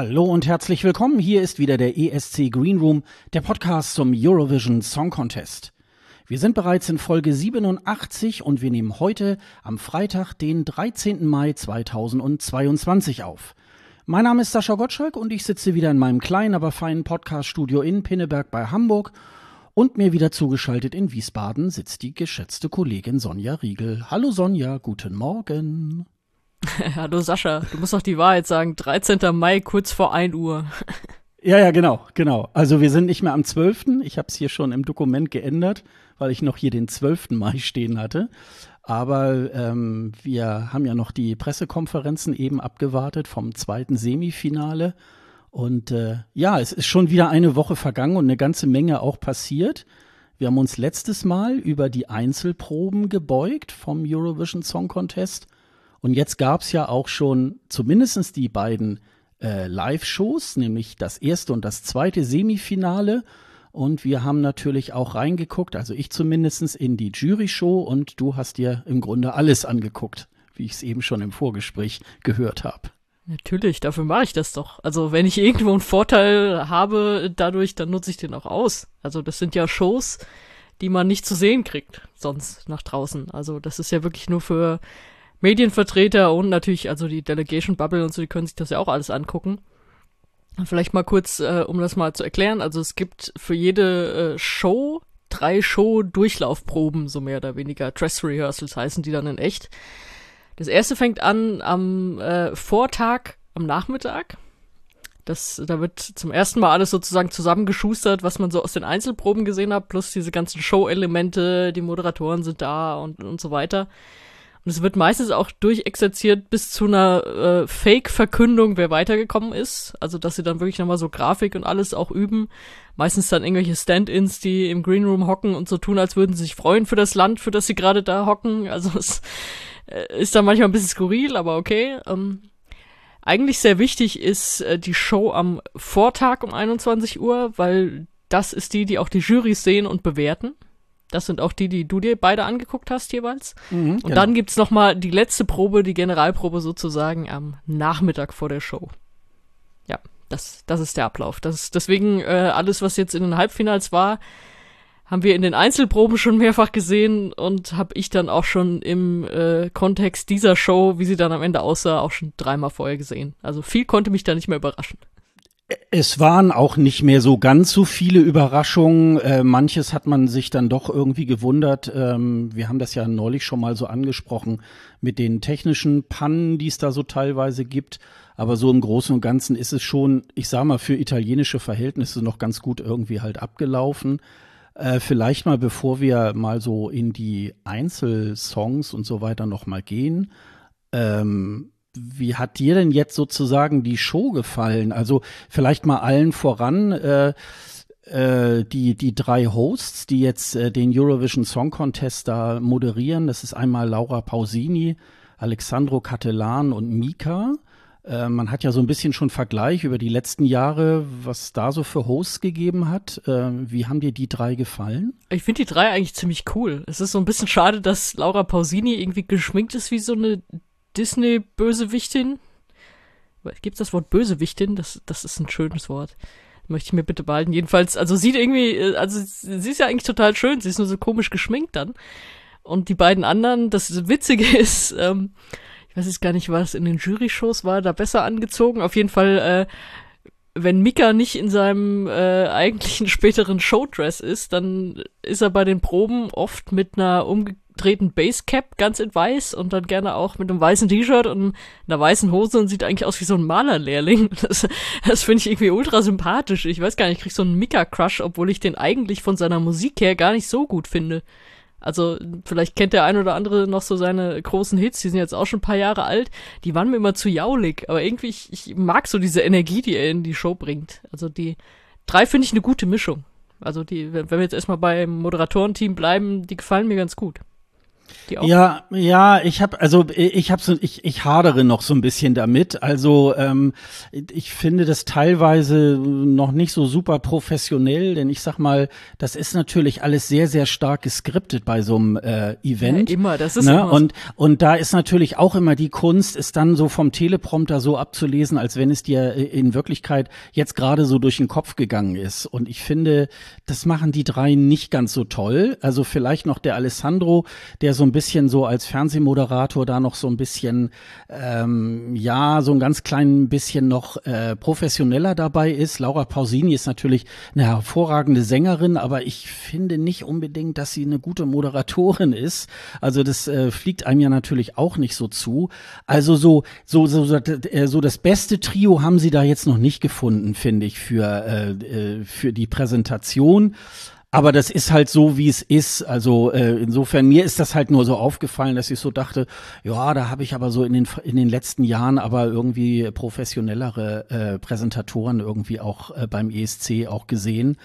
Hallo und herzlich willkommen. Hier ist wieder der ESC Green Room, der Podcast zum Eurovision Song Contest. Wir sind bereits in Folge 87 und wir nehmen heute am Freitag, den 13. Mai 2022 auf. Mein Name ist Sascha Gottschalk und ich sitze wieder in meinem kleinen, aber feinen Podcaststudio in Pinneberg bei Hamburg. Und mir wieder zugeschaltet in Wiesbaden sitzt die geschätzte Kollegin Sonja Riegel. Hallo Sonja, guten Morgen. Hallo Sascha, du musst doch die Wahrheit sagen. 13. Mai, kurz vor 1 Uhr. Ja, ja, genau, genau. Also wir sind nicht mehr am 12. Ich habe es hier schon im Dokument geändert, weil ich noch hier den 12. Mai stehen hatte. Aber ähm, wir haben ja noch die Pressekonferenzen eben abgewartet vom zweiten Semifinale. Und äh, ja, es ist schon wieder eine Woche vergangen und eine ganze Menge auch passiert. Wir haben uns letztes Mal über die Einzelproben gebeugt vom Eurovision Song Contest und jetzt gab es ja auch schon zumindest die beiden äh, Live-Shows, nämlich das erste und das zweite Semifinale. Und wir haben natürlich auch reingeguckt, also ich zumindest in die Jury-Show und du hast dir im Grunde alles angeguckt, wie ich es eben schon im Vorgespräch gehört habe. Natürlich, dafür mache ich das doch. Also wenn ich irgendwo einen Vorteil habe dadurch, dann nutze ich den auch aus. Also das sind ja Shows, die man nicht zu sehen kriegt sonst nach draußen. Also das ist ja wirklich nur für Medienvertreter und natürlich, also die Delegation Bubble und so, die können sich das ja auch alles angucken. Vielleicht mal kurz, äh, um das mal zu erklären. Also es gibt für jede äh, Show drei Show-Durchlaufproben, so mehr oder weniger. Dress Rehearsals heißen die dann in echt. Das erste fängt an am äh, Vortag, am Nachmittag. Das, da wird zum ersten Mal alles sozusagen zusammengeschustert, was man so aus den Einzelproben gesehen hat, plus diese ganzen Show-Elemente, die Moderatoren sind da und, und so weiter. Und es wird meistens auch durchexerziert bis zu einer äh, Fake-Verkündung, wer weitergekommen ist. Also, dass sie dann wirklich nochmal so Grafik und alles auch üben. Meistens dann irgendwelche Stand-ins, die im Green Room hocken und so tun, als würden sie sich freuen für das Land, für das sie gerade da hocken. Also, es äh, ist dann manchmal ein bisschen skurril, aber okay. Ähm, eigentlich sehr wichtig ist äh, die Show am Vortag um 21 Uhr, weil das ist die, die auch die Jurys sehen und bewerten. Das sind auch die, die du dir beide angeguckt hast jeweils. Mhm, und genau. dann gibt's noch mal die letzte Probe, die Generalprobe sozusagen am Nachmittag vor der Show. Ja, das, das ist der Ablauf. Das ist deswegen äh, alles, was jetzt in den Halbfinals war, haben wir in den Einzelproben schon mehrfach gesehen und habe ich dann auch schon im äh, Kontext dieser Show, wie sie dann am Ende aussah, auch schon dreimal vorher gesehen. Also viel konnte mich da nicht mehr überraschen. Es waren auch nicht mehr so ganz so viele Überraschungen. Äh, manches hat man sich dann doch irgendwie gewundert. Ähm, wir haben das ja neulich schon mal so angesprochen mit den technischen Pannen, die es da so teilweise gibt. Aber so im Großen und Ganzen ist es schon, ich sag mal, für italienische Verhältnisse noch ganz gut irgendwie halt abgelaufen. Äh, vielleicht mal, bevor wir mal so in die Einzelsongs und so weiter noch mal gehen. Ähm, wie hat dir denn jetzt sozusagen die Show gefallen? Also vielleicht mal allen voran äh, äh, die, die drei Hosts, die jetzt äh, den Eurovision Song Contest da moderieren. Das ist einmal Laura Pausini, Alexandro Cattelan und Mika. Äh, man hat ja so ein bisschen schon Vergleich über die letzten Jahre, was da so für Hosts gegeben hat. Äh, wie haben dir die drei gefallen? Ich finde die drei eigentlich ziemlich cool. Es ist so ein bisschen schade, dass Laura Pausini irgendwie geschminkt ist wie so eine Disney-Bösewichtin. Gibt es das Wort Bösewichtin? Das, das ist ein schönes Wort. Möchte ich mir bitte behalten. Jedenfalls, also sieht irgendwie, also sie ist ja eigentlich total schön, sie ist nur so komisch geschminkt dann. Und die beiden anderen, das Witzige ist, ähm, ich weiß jetzt gar nicht, was in den Jury-Shows war, da besser angezogen. Auf jeden Fall, äh, wenn Mika nicht in seinem äh, eigentlichen späteren Showdress ist, dann ist er bei den Proben oft mit einer umge umgedrehten Basecap ganz in weiß und dann gerne auch mit einem weißen T-Shirt und einer weißen Hose und sieht eigentlich aus wie so ein Malerlehrling. Das, das finde ich irgendwie ultra sympathisch. Ich weiß gar nicht, ich krieg so einen Mika-Crush, obwohl ich den eigentlich von seiner Musik her gar nicht so gut finde. Also vielleicht kennt der ein oder andere noch so seine großen Hits, die sind jetzt auch schon ein paar Jahre alt. Die waren mir immer zu jaulig, aber irgendwie, ich, ich mag so diese Energie, die er in die Show bringt. Also die drei finde ich eine gute Mischung. Also die, wenn wir jetzt erstmal beim Moderatorenteam bleiben, die gefallen mir ganz gut. Ja, ja, ich habe also ich habe so ich ich hadere noch so ein bisschen damit. Also ähm, ich finde das teilweise noch nicht so super professionell, denn ich sag mal, das ist natürlich alles sehr sehr stark geskriptet bei so einem äh, Event. Ja, immer, das ist ne? immer und und da ist natürlich auch immer die Kunst, ist dann so vom Teleprompter so abzulesen, als wenn es dir in Wirklichkeit jetzt gerade so durch den Kopf gegangen ist. Und ich finde, das machen die drei nicht ganz so toll. Also vielleicht noch der Alessandro, der so ein bisschen so als Fernsehmoderator da noch so ein bisschen, ähm, ja, so ein ganz klein bisschen noch äh, professioneller dabei ist. Laura Pausini ist natürlich eine hervorragende Sängerin, aber ich finde nicht unbedingt, dass sie eine gute Moderatorin ist. Also das äh, fliegt einem ja natürlich auch nicht so zu. Also so, so, so, so, äh, so das beste Trio haben sie da jetzt noch nicht gefunden, finde ich, für, äh, äh für die Präsentation. Aber das ist halt so, wie es ist. Also äh, insofern, mir ist das halt nur so aufgefallen, dass ich so dachte, ja, da habe ich aber so in den, in den letzten Jahren aber irgendwie professionellere äh, Präsentatoren irgendwie auch äh, beim ESC auch gesehen.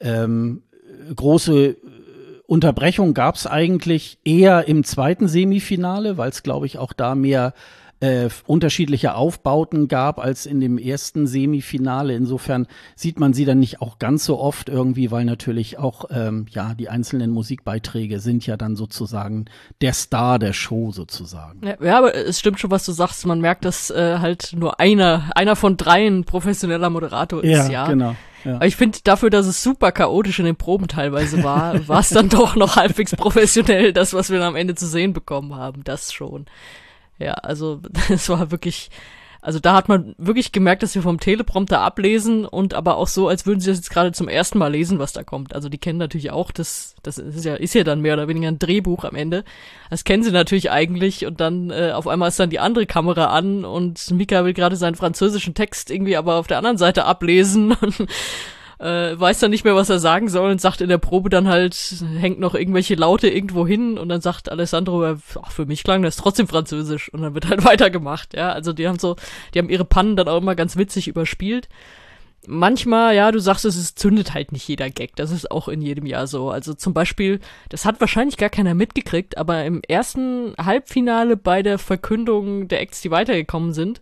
Ähm, große Unterbrechung gab es eigentlich eher im zweiten Semifinale, weil es, glaube ich, auch da mehr äh, unterschiedliche Aufbauten gab als in dem ersten Semifinale. Insofern sieht man sie dann nicht auch ganz so oft irgendwie, weil natürlich auch ähm, ja die einzelnen Musikbeiträge sind ja dann sozusagen der Star der Show sozusagen. Ja, ja aber es stimmt schon, was du sagst. Man merkt, dass äh, halt nur einer einer von dreien professioneller Moderator ist. Ja, ja. genau. Ja. Aber ich finde, dafür, dass es super chaotisch in den Proben teilweise war, war es dann doch noch halbwegs professionell, das, was wir dann am Ende zu sehen bekommen haben. Das schon. Ja, also das war wirklich, also da hat man wirklich gemerkt, dass wir vom Teleprompter ablesen und aber auch so, als würden sie das jetzt gerade zum ersten Mal lesen, was da kommt. Also die kennen natürlich auch, das, das ist ja, ist ja dann mehr oder weniger ein Drehbuch am Ende. Das kennen sie natürlich eigentlich und dann äh, auf einmal ist dann die andere Kamera an und Mika will gerade seinen französischen Text irgendwie aber auf der anderen Seite ablesen und äh, weiß dann nicht mehr, was er sagen soll und sagt in der Probe dann halt, hängt noch irgendwelche Laute irgendwo hin und dann sagt Alessandro, ach, für mich klang das trotzdem französisch und dann wird halt weitergemacht, ja. Also die haben so, die haben ihre Pannen dann auch immer ganz witzig überspielt. Manchmal, ja, du sagst es, es zündet halt nicht jeder Gag. Das ist auch in jedem Jahr so. Also zum Beispiel, das hat wahrscheinlich gar keiner mitgekriegt, aber im ersten Halbfinale bei der Verkündung der Acts, die weitergekommen sind,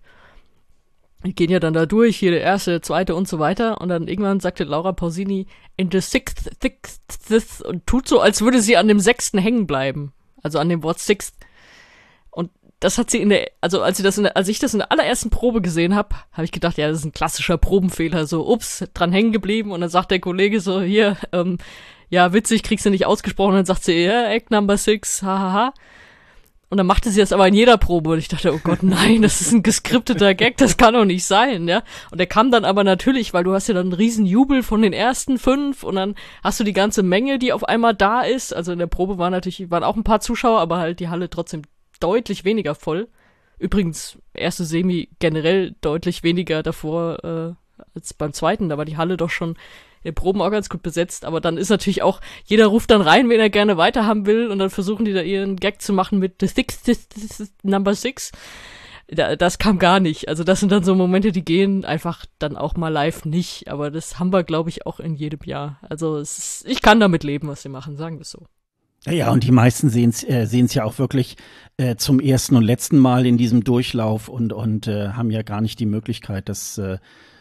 gehen ja dann da durch, hier der erste, der zweite und so weiter. Und dann irgendwann sagte Laura Pausini in the sixth, sixth, sixth und tut so, als würde sie an dem sechsten hängen bleiben. Also an dem Wort sixth. Und das hat sie in der, also als sie das in der, als ich das in der allerersten Probe gesehen habe, habe ich gedacht, ja, das ist ein klassischer Probenfehler. So, ups, dran hängen geblieben. Und dann sagt der Kollege so, hier, ähm, ja, witzig, kriegst du nicht ausgesprochen. Und dann sagt sie, ja, Act Number Six, hahaha. Ha, ha. Und dann machte sie das aber in jeder Probe und ich dachte, oh Gott, nein, das ist ein geskripteter Gag, das kann doch nicht sein, ja. Und der kam dann aber natürlich, weil du hast ja dann einen riesen Jubel von den ersten fünf und dann hast du die ganze Menge, die auf einmal da ist. Also in der Probe waren natürlich, waren auch ein paar Zuschauer, aber halt die Halle trotzdem deutlich weniger voll. Übrigens, erste Semi generell deutlich weniger davor äh, als beim zweiten, da war die Halle doch schon in Proben auch ganz gut besetzt, aber dann ist natürlich auch, jeder ruft dann rein, wen er gerne weiterhaben will und dann versuchen die da ihren Gag zu machen mit The Six, this, this, Number Six. Da, das kam gar nicht. Also das sind dann so Momente, die gehen einfach dann auch mal live nicht, aber das haben wir, glaube ich, auch in jedem Jahr. Also ist, ich kann damit leben, was sie machen, sagen wir es so. Ja, und die meisten sehen es äh, ja auch wirklich äh, zum ersten und letzten Mal in diesem Durchlauf und, und äh, haben ja gar nicht die Möglichkeit, das äh,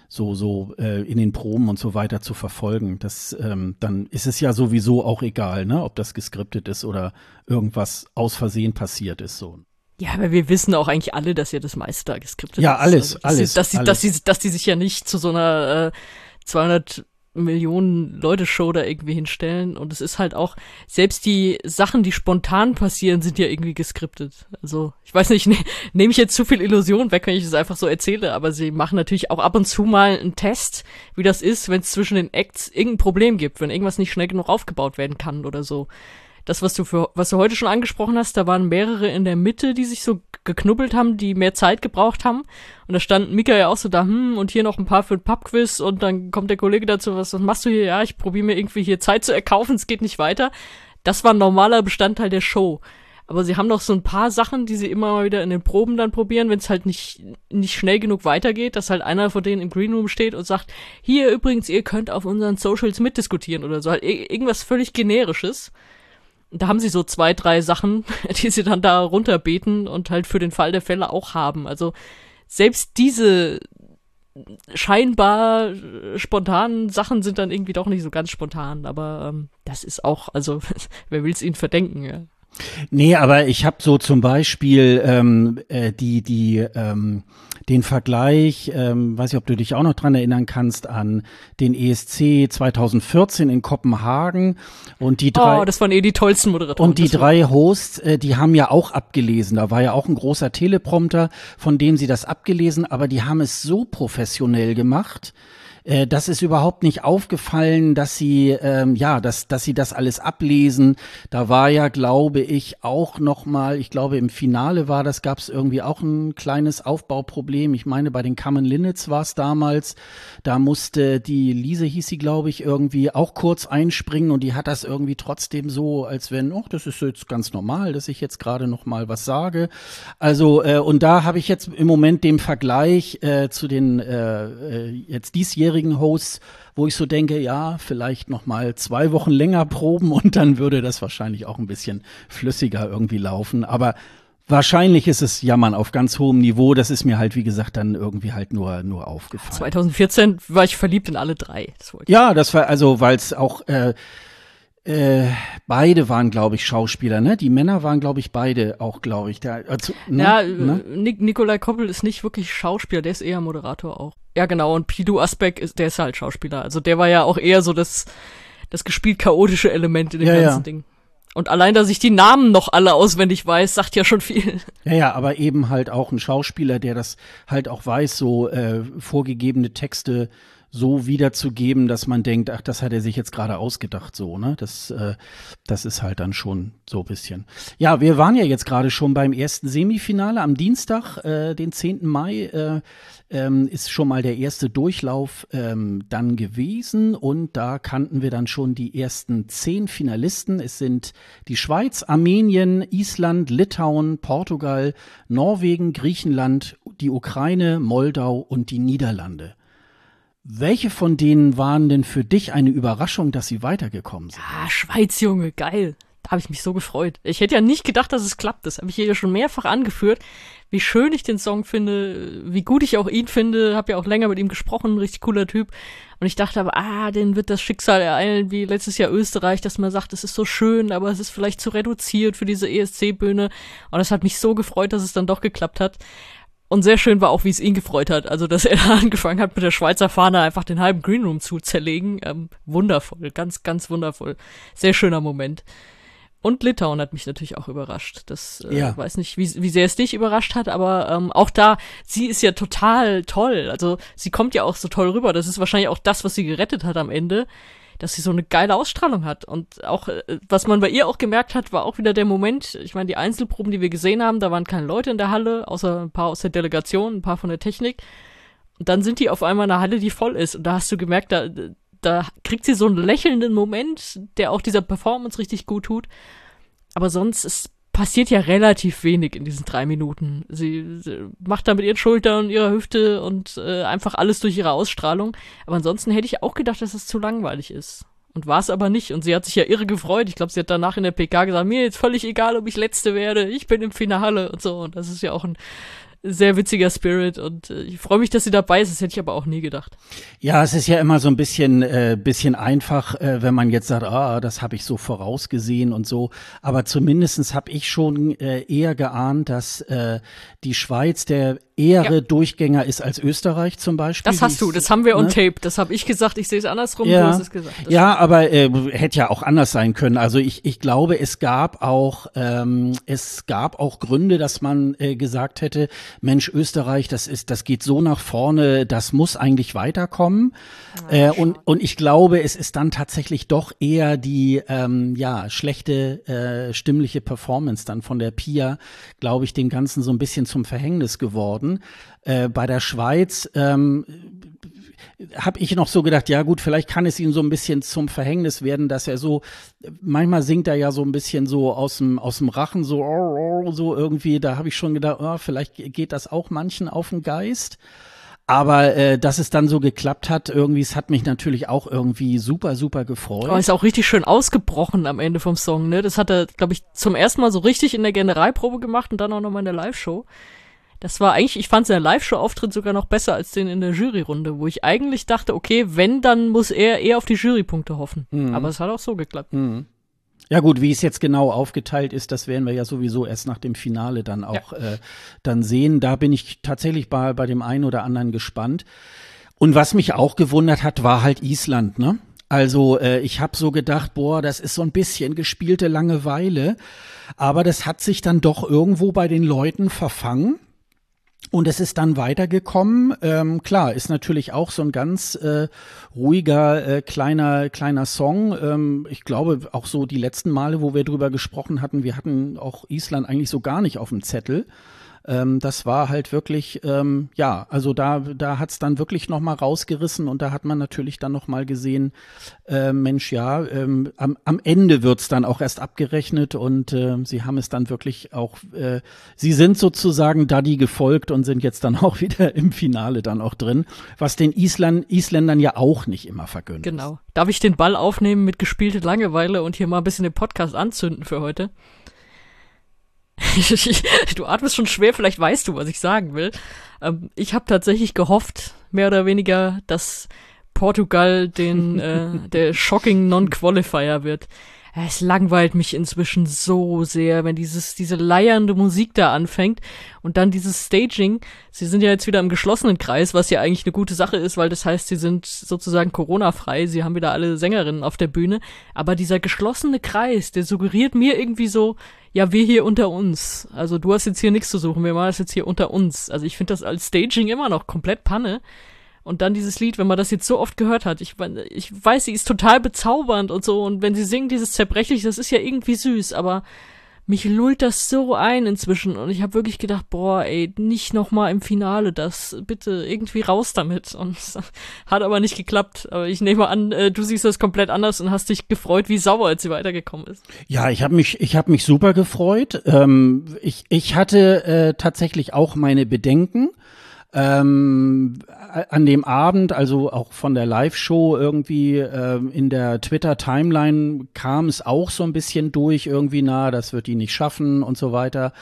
so so äh, in den Proben und so weiter zu verfolgen. Das ähm, dann ist es ja sowieso auch egal, ne, ob das geskriptet ist oder irgendwas aus Versehen passiert ist so. Ja, aber wir wissen auch eigentlich alle, dass ja das meiste da geskriptet ja, ist. Ja, alles, also, alles. dass sie, dass sie, dass die sich ja nicht zu so einer äh, 200 Millionen Leute Show da irgendwie hinstellen und es ist halt auch selbst die Sachen, die spontan passieren, sind ja irgendwie geskriptet. Also ich weiß nicht, ne, nehme ich jetzt zu viel Illusion weg, wenn ich es einfach so erzähle, aber sie machen natürlich auch ab und zu mal einen Test, wie das ist, wenn es zwischen den Acts irgendein Problem gibt, wenn irgendwas nicht schnell genug aufgebaut werden kann oder so das, was du für, was du heute schon angesprochen hast, da waren mehrere in der Mitte, die sich so geknubbelt haben, die mehr Zeit gebraucht haben. Und da stand Mika ja auch so da, hm, und hier noch ein paar für ein Pubquiz und dann kommt der Kollege dazu, was, was machst du hier? Ja, ich probiere mir irgendwie hier Zeit zu erkaufen, es geht nicht weiter. Das war ein normaler Bestandteil der Show. Aber sie haben noch so ein paar Sachen, die sie immer mal wieder in den Proben dann probieren, wenn es halt nicht, nicht schnell genug weitergeht, dass halt einer von denen im Greenroom steht und sagt, hier übrigens, ihr könnt auf unseren Socials mitdiskutieren oder so, halt irgendwas völlig generisches da haben sie so zwei, drei Sachen, die sie dann da runterbeten und halt für den Fall der Fälle auch haben. Also selbst diese scheinbar spontanen Sachen sind dann irgendwie doch nicht so ganz spontan, aber ähm, das ist auch, also wer will es ihnen verdenken, ja. Nee, aber ich habe so zum Beispiel ähm, äh, die, die, ähm, den Vergleich, ähm, weiß ich, ob du dich auch noch dran erinnern kannst, an den ESC 2014 in Kopenhagen und die drei. Oh, das waren eh die tollsten Moderatoren. Und die drei Hosts, äh, die haben ja auch abgelesen. Da war ja auch ein großer Teleprompter, von dem sie das abgelesen, aber die haben es so professionell gemacht äh, das ist überhaupt nicht aufgefallen, dass sie ähm, ja, dass dass sie das alles ablesen. Da war ja, glaube ich, auch noch mal, ich glaube im Finale war das, gab es irgendwie auch ein kleines Aufbauproblem. Ich meine, bei den Kamen Linnets war es damals. Da musste die Lise hieß sie, glaube ich, irgendwie auch kurz einspringen und die hat das irgendwie trotzdem so, als wenn, oh, das ist jetzt ganz normal, dass ich jetzt gerade noch mal was sage. Also äh, und da habe ich jetzt im Moment den Vergleich äh, zu den äh, äh jetzt diesjährigen bisherigen Hosts, wo ich so denke, ja, vielleicht noch mal zwei Wochen länger proben und dann würde das wahrscheinlich auch ein bisschen flüssiger irgendwie laufen. Aber Wahrscheinlich ist es Jammern auf ganz hohem Niveau. Das ist mir halt, wie gesagt, dann irgendwie halt nur, nur aufgefallen. 2014 war ich verliebt in alle drei. Das ja, das war also, weil es auch äh, äh, beide waren, glaube ich, Schauspieler, ne? Die Männer waren, glaube ich, beide auch, glaube ich. Der, also, ne? Ja, ne? Nik Nikolai Koppel ist nicht wirklich Schauspieler, der ist eher Moderator auch. Ja, genau, und Pidu Asbeck ist, der ist halt Schauspieler. Also der war ja auch eher so das, das gespielt chaotische Element in dem ja, ganzen ja. Ding. Und allein, dass ich die Namen noch alle auswendig weiß, sagt ja schon viel. Ja, ja, aber eben halt auch ein Schauspieler, der das halt auch weiß, so äh, vorgegebene Texte so wiederzugeben, dass man denkt, ach, das hat er sich jetzt gerade ausgedacht, so, ne? Das, äh, das ist halt dann schon so bisschen. Ja, wir waren ja jetzt gerade schon beim ersten Semifinale am Dienstag, äh, den 10. Mai, äh, ähm, ist schon mal der erste Durchlauf ähm, dann gewesen und da kannten wir dann schon die ersten zehn Finalisten. Es sind die Schweiz, Armenien, Island, Litauen, Portugal, Norwegen, Griechenland, die Ukraine, Moldau und die Niederlande. Welche von denen waren denn für dich eine Überraschung, dass sie weitergekommen sind? Ja, Schweiz, Junge, geil. Da habe ich mich so gefreut. Ich hätte ja nicht gedacht, dass es klappt. Das habe ich hier ja schon mehrfach angeführt, wie schön ich den Song finde, wie gut ich auch ihn finde. Habe ja auch länger mit ihm gesprochen, richtig cooler Typ. Und ich dachte aber, ah, den wird das Schicksal ereilen, wie letztes Jahr Österreich, dass man sagt, es ist so schön, aber es ist vielleicht zu reduziert für diese ESC-Bühne. Und es hat mich so gefreut, dass es dann doch geklappt hat. Und sehr schön war auch, wie es ihn gefreut hat. Also, dass er da angefangen hat, mit der Schweizer Fahne einfach den halben Greenroom zu zerlegen. Ähm, wundervoll, ganz, ganz wundervoll. Sehr schöner Moment. Und Litauen hat mich natürlich auch überrascht. Das äh, ja. weiß nicht, wie, wie sehr es dich überrascht hat, aber ähm, auch da, sie ist ja total toll. Also sie kommt ja auch so toll rüber. Das ist wahrscheinlich auch das, was sie gerettet hat am Ende dass sie so eine geile Ausstrahlung hat. Und auch, äh, was man bei ihr auch gemerkt hat, war auch wieder der Moment, ich meine, die Einzelproben, die wir gesehen haben, da waren keine Leute in der Halle, außer ein paar aus der Delegation, ein paar von der Technik. Und dann sind die auf einmal in einer Halle, die voll ist. Und da hast du gemerkt, da, da kriegt sie so einen lächelnden Moment, der auch dieser Performance richtig gut tut. Aber sonst ist passiert ja relativ wenig in diesen drei Minuten. Sie, sie macht da mit ihren Schultern und ihrer Hüfte und äh, einfach alles durch ihre Ausstrahlung. Aber ansonsten hätte ich auch gedacht, dass es zu langweilig ist. Und war es aber nicht. Und sie hat sich ja irre gefreut. Ich glaube, sie hat danach in der PK gesagt, mir ist völlig egal, ob ich Letzte werde. Ich bin im Finale und so. Und das ist ja auch ein sehr witziger Spirit und äh, ich freue mich, dass sie dabei ist. Das hätte ich aber auch nie gedacht. Ja, es ist ja immer so ein bisschen, äh, bisschen einfach, äh, wenn man jetzt sagt, ah, das habe ich so vorausgesehen und so. Aber zumindestens habe ich schon äh, eher geahnt, dass äh, die Schweiz der ehre ja. Durchgänger ist als Österreich zum Beispiel. Das hast du, das haben wir on ne? tape. Das habe ich gesagt, ich sehe es andersrum, ja. du hast es gesagt. Das ja, aber äh, hätte ja auch anders sein können. Also ich, ich glaube, es gab auch, ähm, es gab auch Gründe, dass man äh, gesagt hätte, Mensch, Österreich, das ist, das geht so nach vorne, das muss eigentlich weiterkommen. Ja, äh, und, und ich glaube, es ist dann tatsächlich doch eher die ähm, ja, schlechte äh, stimmliche Performance dann von der Pia, glaube ich, dem Ganzen so ein bisschen zum Verhängnis geworden worden. Äh, bei der Schweiz ähm, habe ich noch so gedacht, ja gut, vielleicht kann es ihm so ein bisschen zum Verhängnis werden, dass er so, manchmal singt er ja so ein bisschen so aus dem, aus dem Rachen, so, oh, oh, so irgendwie, da habe ich schon gedacht, oh, vielleicht geht das auch manchen auf den Geist. Aber äh, dass es dann so geklappt hat, irgendwie, es hat mich natürlich auch irgendwie super, super gefreut. Aber ist auch richtig schön ausgebrochen am Ende vom Song, ne? Das hat er, glaube ich, zum ersten Mal so richtig in der Generalprobe gemacht und dann auch nochmal in der Live-Show. Das war eigentlich, ich fand seinen Live-Show-Auftritt sogar noch besser als den in der Juryrunde, wo ich eigentlich dachte, okay, wenn, dann muss er eher auf die Jurypunkte hoffen. Mhm. Aber es hat auch so geklappt. Mhm. Ja gut, wie es jetzt genau aufgeteilt ist, das werden wir ja sowieso erst nach dem Finale dann auch ja. äh, dann sehen. Da bin ich tatsächlich bei, bei dem einen oder anderen gespannt. Und was mich auch gewundert hat, war halt Island, ne? Also äh, ich habe so gedacht, boah, das ist so ein bisschen gespielte Langeweile, aber das hat sich dann doch irgendwo bei den Leuten verfangen. Und es ist dann weitergekommen. Ähm, klar, ist natürlich auch so ein ganz äh, ruhiger äh, kleiner kleiner Song. Ähm, ich glaube auch so die letzten Male, wo wir drüber gesprochen hatten, wir hatten auch Island eigentlich so gar nicht auf dem Zettel. Ähm, das war halt wirklich, ähm, ja, also da, da hat's dann wirklich nochmal rausgerissen und da hat man natürlich dann nochmal gesehen, äh, Mensch, ja, ähm, am, am Ende wird's dann auch erst abgerechnet und äh, sie haben es dann wirklich auch, äh, sie sind sozusagen Daddy gefolgt und sind jetzt dann auch wieder im Finale dann auch drin, was den Island, Isländern ja auch nicht immer vergönnt. Genau. Darf ich den Ball aufnehmen mit gespielte Langeweile und hier mal ein bisschen den Podcast anzünden für heute? du atmest schon schwer, vielleicht weißt du, was ich sagen will. Ähm, ich habe tatsächlich gehofft, mehr oder weniger, dass Portugal den äh, der shocking Non-Qualifier wird. Es langweilt mich inzwischen so sehr, wenn dieses, diese leiernde Musik da anfängt und dann dieses Staging. Sie sind ja jetzt wieder im geschlossenen Kreis, was ja eigentlich eine gute Sache ist, weil das heißt, sie sind sozusagen Corona-frei. Sie haben wieder alle Sängerinnen auf der Bühne. Aber dieser geschlossene Kreis, der suggeriert mir irgendwie so, ja, wir hier unter uns. Also du hast jetzt hier nichts zu suchen, wir machen das jetzt hier unter uns. Also ich finde das als Staging immer noch komplett Panne. Und dann dieses Lied, wenn man das jetzt so oft gehört hat, ich, ich weiß, sie ist total bezaubernd und so. Und wenn sie singt, dieses zerbrechlich, das ist ja irgendwie süß, aber mich lullt das so ein inzwischen. Und ich habe wirklich gedacht, boah, ey, nicht nochmal im Finale das, bitte irgendwie raus damit. Und hat aber nicht geklappt. Aber ich nehme an, äh, du siehst das komplett anders und hast dich gefreut, wie sauer, als sie weitergekommen ist. Ja, ich habe mich, ich habe mich super gefreut. Ähm, ich, ich hatte äh, tatsächlich auch meine Bedenken. Ähm, an dem Abend, also auch von der Live-Show irgendwie äh, in der Twitter-Timeline kam es auch so ein bisschen durch, irgendwie, na, das wird die nicht schaffen und so weiter.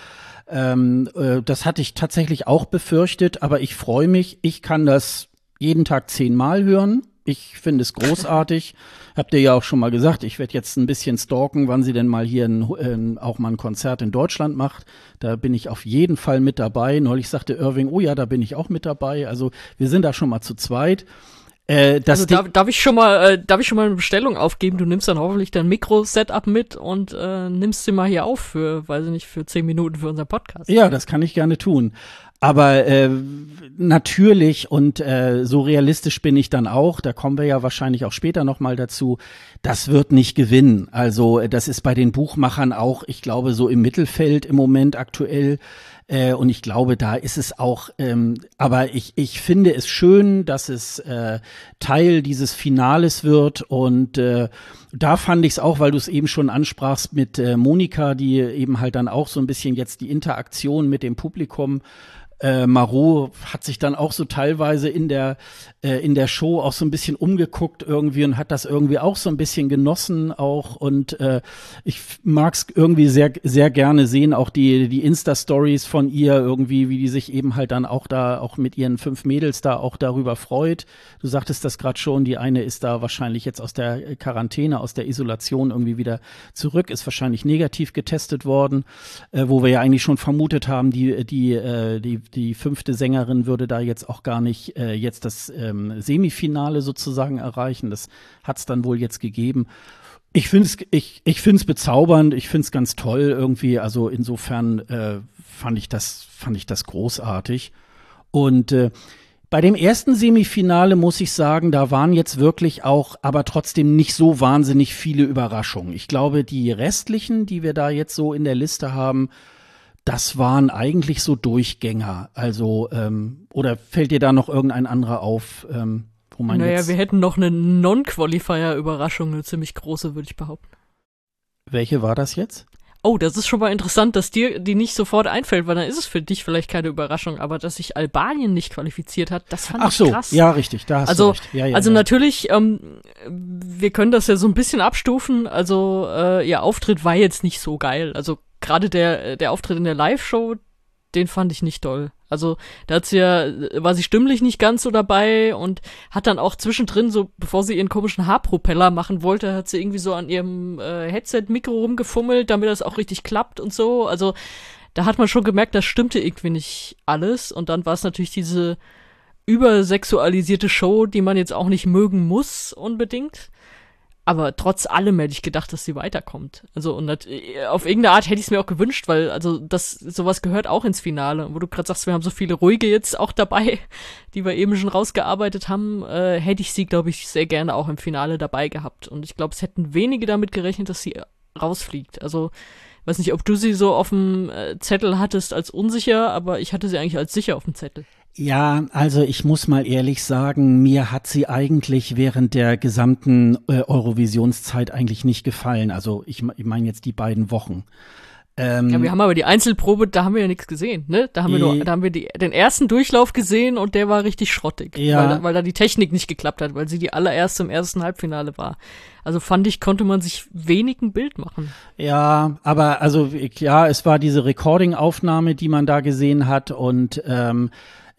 Ähm, äh, das hatte ich tatsächlich auch befürchtet, aber ich freue mich. Ich kann das jeden Tag zehnmal hören. Ich finde es großartig. Habt ihr ja auch schon mal gesagt, ich werde jetzt ein bisschen stalken, wann sie denn mal hier ein, äh, auch mal ein Konzert in Deutschland macht. Da bin ich auf jeden Fall mit dabei. Neulich sagte Irving, oh ja, da bin ich auch mit dabei. Also wir sind da schon mal zu zweit. Äh, also darf, darf ich schon mal, äh, darf ich schon mal eine Bestellung aufgeben? Du nimmst dann hoffentlich dein Mikro-Setup mit und äh, nimmst sie mal hier auf für, weiß ich nicht, für zehn Minuten für unseren Podcast. Ja, das kann ich gerne tun. Aber äh, natürlich und äh, so realistisch bin ich dann auch, da kommen wir ja wahrscheinlich auch später nochmal dazu, das wird nicht gewinnen. Also das ist bei den Buchmachern auch, ich glaube, so im Mittelfeld im Moment aktuell. Äh, und ich glaube, da ist es auch, ähm, aber ich, ich finde es schön, dass es äh, Teil dieses Finales wird. Und äh, da fand ich es auch, weil du es eben schon ansprachst mit äh, Monika, die eben halt dann auch so ein bisschen jetzt die Interaktion mit dem Publikum äh, Marot hat sich dann auch so teilweise in der äh, in der Show auch so ein bisschen umgeguckt irgendwie und hat das irgendwie auch so ein bisschen genossen auch und äh, ich mag's irgendwie sehr sehr gerne sehen auch die die Insta Stories von ihr irgendwie wie die sich eben halt dann auch da auch mit ihren fünf Mädels da auch darüber freut. Du sagtest das gerade schon, die eine ist da wahrscheinlich jetzt aus der Quarantäne aus der Isolation irgendwie wieder zurück, ist wahrscheinlich negativ getestet worden, äh, wo wir ja eigentlich schon vermutet haben, die die äh, die die fünfte Sängerin würde da jetzt auch gar nicht äh, jetzt das ähm, Semifinale sozusagen erreichen. Das hat es dann wohl jetzt gegeben. Ich finde es ich, ich find's bezaubernd, ich finde es ganz toll irgendwie. Also insofern äh, fand ich das fand ich das großartig. Und äh, bei dem ersten Semifinale muss ich sagen, da waren jetzt wirklich auch, aber trotzdem nicht so wahnsinnig viele Überraschungen. Ich glaube, die restlichen, die wir da jetzt so in der Liste haben, das waren eigentlich so Durchgänger. Also, ähm, oder fällt dir da noch irgendein anderer auf? Ähm, wo man naja, wir hätten noch eine Non-Qualifier-Überraschung, eine ziemlich große, würde ich behaupten. Welche war das jetzt? Oh, das ist schon mal interessant, dass dir die nicht sofort einfällt, weil dann ist es für dich vielleicht keine Überraschung, aber dass sich Albanien nicht qualifiziert hat, das fand Ach ich so, krass. ja, richtig, da hast also, du recht. Ja, ja, also ja. natürlich, ähm, wir können das ja so ein bisschen abstufen. Also äh, ihr Auftritt war jetzt nicht so geil. Also gerade der der Auftritt in der Live-Show, den fand ich nicht toll. Also da hat sie ja, war sie stimmlich nicht ganz so dabei und hat dann auch zwischendrin, so bevor sie ihren komischen Haarpropeller machen wollte, hat sie irgendwie so an ihrem äh, Headset-Mikro rumgefummelt, damit das auch richtig klappt und so. Also da hat man schon gemerkt, das stimmte irgendwie nicht alles. Und dann war es natürlich diese übersexualisierte Show, die man jetzt auch nicht mögen muss unbedingt. Aber trotz allem hätte ich gedacht, dass sie weiterkommt. Also und das, auf irgendeine Art hätte ich es mir auch gewünscht, weil also das sowas gehört auch ins Finale. Wo du gerade sagst, wir haben so viele ruhige jetzt auch dabei, die wir eben schon rausgearbeitet haben, äh, hätte ich sie, glaube ich, sehr gerne auch im Finale dabei gehabt. Und ich glaube, es hätten wenige damit gerechnet, dass sie rausfliegt. Also weiß nicht, ob du sie so auf dem äh, Zettel hattest als unsicher, aber ich hatte sie eigentlich als sicher auf dem Zettel. Ja, also ich muss mal ehrlich sagen, mir hat sie eigentlich während der gesamten äh, Eurovisionszeit eigentlich nicht gefallen. Also ich, ich meine jetzt die beiden Wochen. Ähm, ja, wir haben aber die Einzelprobe, da haben wir ja nichts gesehen, ne? Da haben wir nur, da haben wir die, den ersten Durchlauf gesehen und der war richtig schrottig, ja. weil, da, weil da die Technik nicht geklappt hat, weil sie die allererste im ersten Halbfinale war. Also fand ich, konnte man sich wenig ein Bild machen. Ja, aber also ja, es war diese Recording-Aufnahme, die man da gesehen hat und ähm,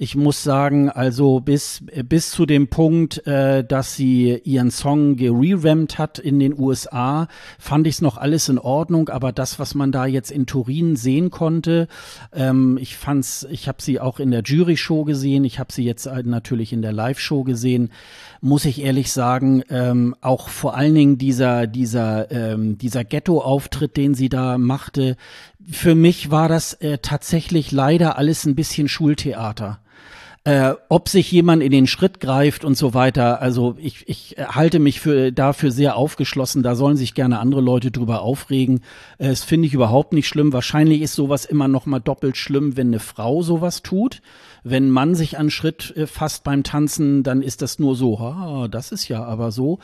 ich muss sagen, also bis, bis zu dem Punkt, äh, dass sie ihren Song gererampt hat in den USA, fand ich es noch alles in Ordnung. Aber das, was man da jetzt in Turin sehen konnte, ähm, ich fand's, ich habe sie auch in der Jury-Show gesehen, ich habe sie jetzt natürlich in der Live-Show gesehen, muss ich ehrlich sagen, ähm, auch vor allen Dingen dieser, dieser, ähm, dieser Ghetto-Auftritt, den sie da machte, für mich war das äh, tatsächlich leider alles ein bisschen Schultheater. Äh, ob sich jemand in den Schritt greift und so weiter. Also ich, ich halte mich für dafür sehr aufgeschlossen. Da sollen sich gerne andere Leute drüber aufregen. Äh, das finde ich überhaupt nicht schlimm. Wahrscheinlich ist sowas immer noch mal doppelt schlimm, wenn eine Frau sowas tut. Wenn ein Mann sich an Schritt äh, fasst beim Tanzen, dann ist das nur so, ah, das ist ja aber so.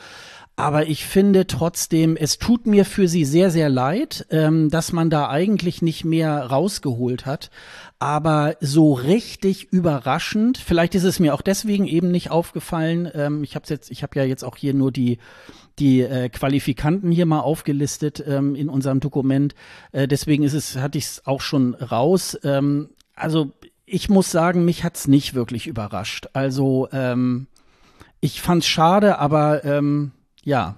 Aber ich finde trotzdem, es tut mir für sie sehr, sehr leid, ähm, dass man da eigentlich nicht mehr rausgeholt hat. Aber so richtig überraschend, vielleicht ist es mir auch deswegen eben nicht aufgefallen. Ähm, ich habe jetzt, ich habe ja jetzt auch hier nur die die äh, Qualifikanten hier mal aufgelistet ähm, in unserem Dokument. Äh, deswegen ist es, hatte ich es auch schon raus. Ähm, also ich muss sagen, mich hat's nicht wirklich überrascht. Also ähm, ich fand's schade, aber ähm, ja,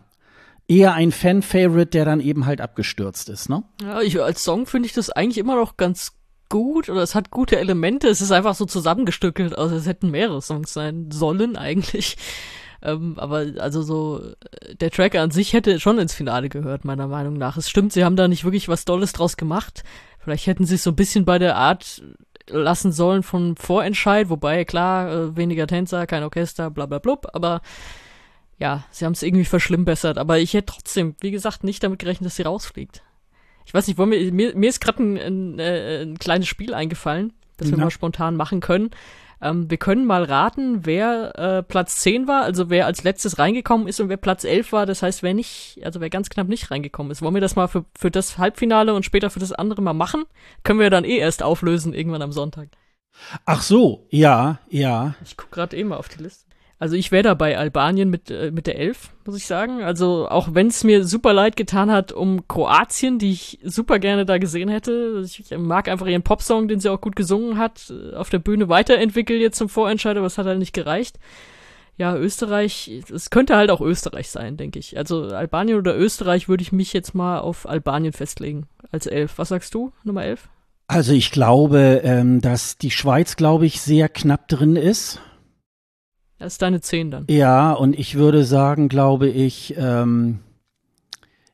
eher ein Fan-Favorite, der dann eben halt abgestürzt ist, ne? Ja, ich, als Song finde ich das eigentlich immer noch ganz gut oder es hat gute Elemente. Es ist einfach so zusammengestückelt, also es hätten mehrere Songs sein sollen eigentlich. Ähm, aber also so, der Track an sich hätte schon ins Finale gehört, meiner Meinung nach. Es stimmt, sie haben da nicht wirklich was Dolles draus gemacht. Vielleicht hätten sie es so ein bisschen bei der Art lassen sollen von Vorentscheid, wobei klar, äh, weniger Tänzer, kein Orchester, bla bla blub, aber ja, sie haben es irgendwie verschlimmbessert, aber ich hätte trotzdem, wie gesagt, nicht damit gerechnet, dass sie rausfliegt. Ich weiß nicht, wollen wir, mir, mir ist gerade ein, ein, äh, ein, kleines Spiel eingefallen, das wir ja. mal spontan machen können. Ähm, wir können mal raten, wer äh, Platz 10 war, also wer als letztes reingekommen ist und wer Platz 11 war, das heißt, wer nicht, also wer ganz knapp nicht reingekommen ist. Wollen wir das mal für, für das Halbfinale und später für das andere mal machen? Können wir dann eh erst auflösen, irgendwann am Sonntag. Ach so, ja, ja. Ich guck gerade eh mal auf die Liste. Also ich wäre da bei Albanien mit, äh, mit der Elf, muss ich sagen. Also auch wenn es mir super leid getan hat um Kroatien, die ich super gerne da gesehen hätte. Ich mag einfach ihren Popsong, den sie auch gut gesungen hat, äh, auf der Bühne weiterentwickelt jetzt zum Vorentscheider, aber es hat halt nicht gereicht. Ja, Österreich, es könnte halt auch Österreich sein, denke ich. Also Albanien oder Österreich würde ich mich jetzt mal auf Albanien festlegen als Elf. Was sagst du, Nummer elf? Also ich glaube, ähm, dass die Schweiz, glaube ich, sehr knapp drin ist. Das ist deine 10 dann. Ja, und ich würde sagen, glaube ich, ähm,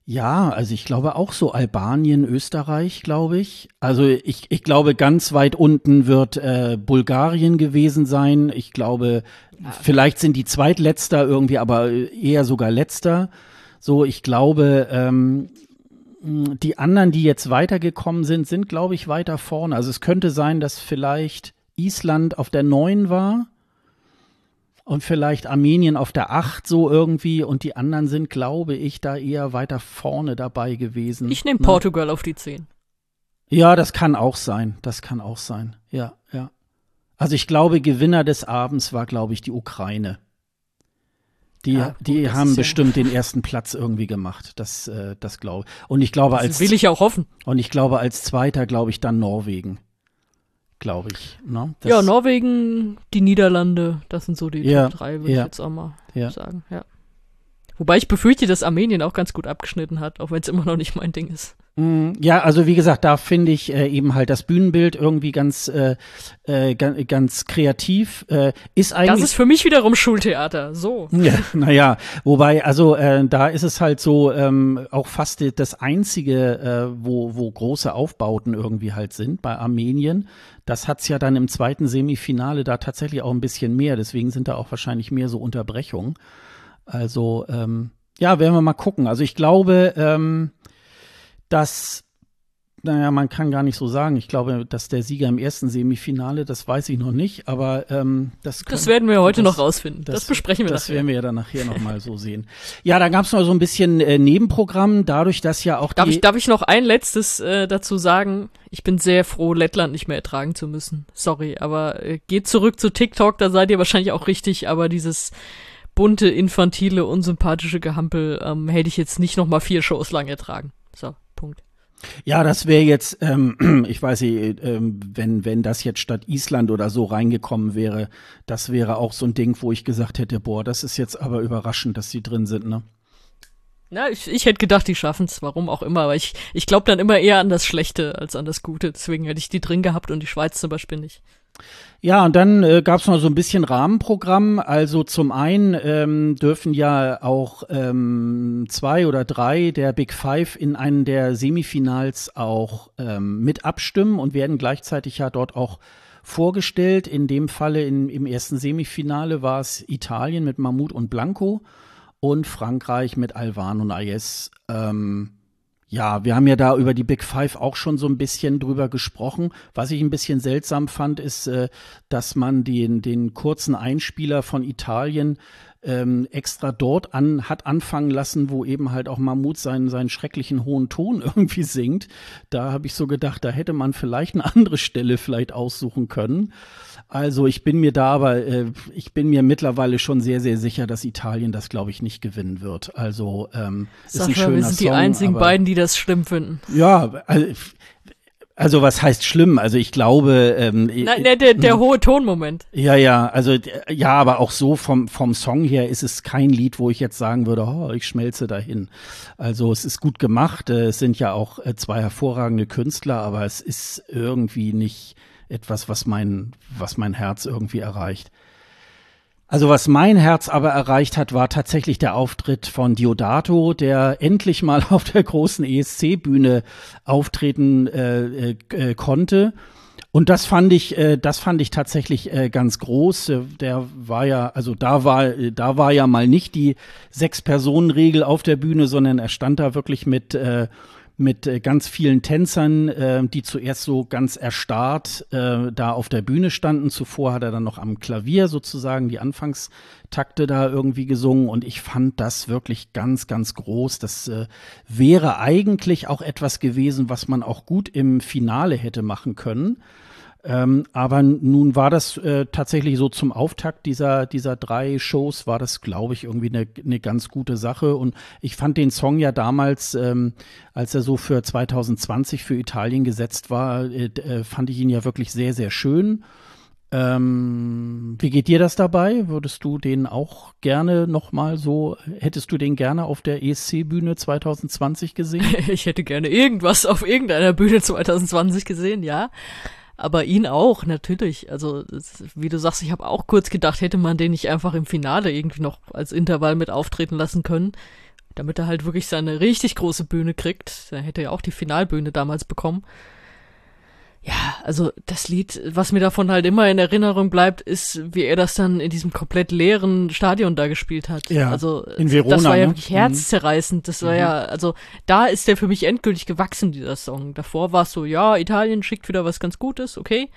ja, also ich glaube auch so Albanien, Österreich, glaube ich. Also ich, ich glaube, ganz weit unten wird äh, Bulgarien gewesen sein. Ich glaube, ja. vielleicht sind die zweitletzter irgendwie, aber eher sogar letzter. So, ich glaube, ähm, die anderen, die jetzt weitergekommen sind, sind, glaube ich, weiter vorne. Also es könnte sein, dass vielleicht Island auf der 9 war und vielleicht Armenien auf der 8 so irgendwie und die anderen sind, glaube ich, da eher weiter vorne dabei gewesen. Ich nehme Portugal auf die 10. Ja, das kann auch sein. Das kann auch sein. Ja, ja. Also ich glaube, Gewinner des Abends war, glaube ich, die Ukraine. Die, ja, gut, die haben bestimmt ja den ersten Platz irgendwie gemacht. Das, äh, das glaube ich. Und ich glaube das als will ich auch hoffen. Und ich glaube als Zweiter glaube ich dann Norwegen. Glaube ich. Ne? ja, Norwegen, die Niederlande, das sind so die ja, Top 3, würde ich jetzt auch mal sagen. Ja. Wobei ich befürchte, dass Armenien auch ganz gut abgeschnitten hat, auch wenn es immer noch nicht mein Ding ist. Mm, ja, also wie gesagt, da finde ich äh, eben halt das Bühnenbild irgendwie ganz, äh, äh, ganz, ganz kreativ. Äh, ist eigentlich. Das ist für mich wiederum Schultheater. So. Ja, naja, wobei, also äh, da ist es halt so ähm, auch fast das einzige, äh, wo, wo große Aufbauten irgendwie halt sind bei Armenien. Das hat's ja dann im zweiten Semifinale da tatsächlich auch ein bisschen mehr. Deswegen sind da auch wahrscheinlich mehr so Unterbrechungen. Also ähm, ja, werden wir mal gucken. Also ich glaube, ähm, dass, naja, man kann gar nicht so sagen. Ich glaube, dass der Sieger im ersten Semifinale, das weiß ich noch nicht, aber ähm, das können, Das werden wir heute das, noch rausfinden. Das, das, besprechen wir Das nachher. werden wir ja dann nachher nochmal so sehen. Ja, da gab es noch so ein bisschen äh, Nebenprogramm, dadurch, dass ja auch darf die ich, Darf ich noch ein letztes äh, dazu sagen? Ich bin sehr froh, Lettland nicht mehr ertragen zu müssen. Sorry, aber äh, geht zurück zu TikTok, da seid ihr wahrscheinlich auch richtig, aber dieses bunte, infantile, unsympathische Gehampel ähm, hätte ich jetzt nicht noch mal vier Shows lang ertragen. Punkt. Ja, das wäre jetzt, ähm, ich weiß nicht, ähm, wenn, wenn das jetzt statt Island oder so reingekommen wäre, das wäre auch so ein Ding, wo ich gesagt hätte, boah, das ist jetzt aber überraschend, dass die drin sind, ne? Na, ich, ich hätte gedacht, die schaffen's, warum auch immer, aber ich, ich glaube dann immer eher an das Schlechte als an das Gute. Deswegen hätte ich die drin gehabt und die Schweiz zum Beispiel nicht. Ja, und dann äh, gab es noch so ein bisschen Rahmenprogramm. Also zum einen ähm, dürfen ja auch ähm, zwei oder drei der Big Five in einen der Semifinals auch ähm, mit abstimmen und werden gleichzeitig ja dort auch vorgestellt. In dem Falle in, im ersten Semifinale war es Italien mit Mahmoud und Blanco und Frankreich mit Alvan und Ayes. Ähm, ja, wir haben ja da über die Big Five auch schon so ein bisschen drüber gesprochen. Was ich ein bisschen seltsam fand, ist, äh, dass man den, den kurzen Einspieler von Italien ähm, extra dort an, hat anfangen lassen, wo eben halt auch Mammut seinen, seinen schrecklichen hohen Ton irgendwie singt. Da habe ich so gedacht, da hätte man vielleicht eine andere Stelle vielleicht aussuchen können. Also ich bin mir da aber, äh, ich bin mir mittlerweile schon sehr, sehr sicher, dass Italien das, glaube ich, nicht gewinnen wird. Also ähm, ist ein schöner wir sind Song, die einzigen aber, beiden, die das schlimm finden. Ja, also, also was heißt schlimm? Also ich glaube. Ähm, Nein, der, der, der hohe Tonmoment. Ja, ja, also ja, aber auch so vom vom Song her ist es kein Lied, wo ich jetzt sagen würde, oh, ich schmelze dahin. Also es ist gut gemacht. Äh, es sind ja auch äh, zwei hervorragende Künstler, aber es ist irgendwie nicht etwas, was mein, was mein Herz irgendwie erreicht. Also was mein Herz aber erreicht hat, war tatsächlich der Auftritt von Diodato, der endlich mal auf der großen ESC-Bühne auftreten äh, äh, konnte. Und das fand ich, äh, das fand ich tatsächlich äh, ganz groß. Äh, der war ja, also da war, da war ja mal nicht die Sechs-Personen-Regel auf der Bühne, sondern er stand da wirklich mit äh, mit äh, ganz vielen Tänzern, äh, die zuerst so ganz erstarrt äh, da auf der Bühne standen. Zuvor hat er dann noch am Klavier sozusagen die Anfangstakte da irgendwie gesungen und ich fand das wirklich ganz, ganz groß. Das äh, wäre eigentlich auch etwas gewesen, was man auch gut im Finale hätte machen können. Ähm, aber nun war das äh, tatsächlich so zum Auftakt dieser, dieser drei Shows, war das, glaube ich, irgendwie eine, eine ganz gute Sache. Und ich fand den Song ja damals, ähm, als er so für 2020 für Italien gesetzt war, äh, äh, fand ich ihn ja wirklich sehr, sehr schön. Ähm, wie geht dir das dabei? Würdest du den auch gerne nochmal so, hättest du den gerne auf der ESC-Bühne 2020 gesehen? Ich hätte gerne irgendwas auf irgendeiner Bühne 2020 gesehen, ja aber ihn auch, natürlich. Also, wie du sagst, ich habe auch kurz gedacht, hätte man den nicht einfach im Finale irgendwie noch als Intervall mit auftreten lassen können, damit er halt wirklich seine richtig große Bühne kriegt. Er hätte ja auch die Finalbühne damals bekommen ja, also das Lied, was mir davon halt immer in Erinnerung bleibt, ist, wie er das dann in diesem komplett leeren Stadion da gespielt hat. Ja, also in Verona, das war ja ne? wirklich herzzerreißend. Das war mhm. ja, also da ist der für mich endgültig gewachsen, dieser Song. Davor war es so, ja, Italien schickt wieder was ganz Gutes, okay.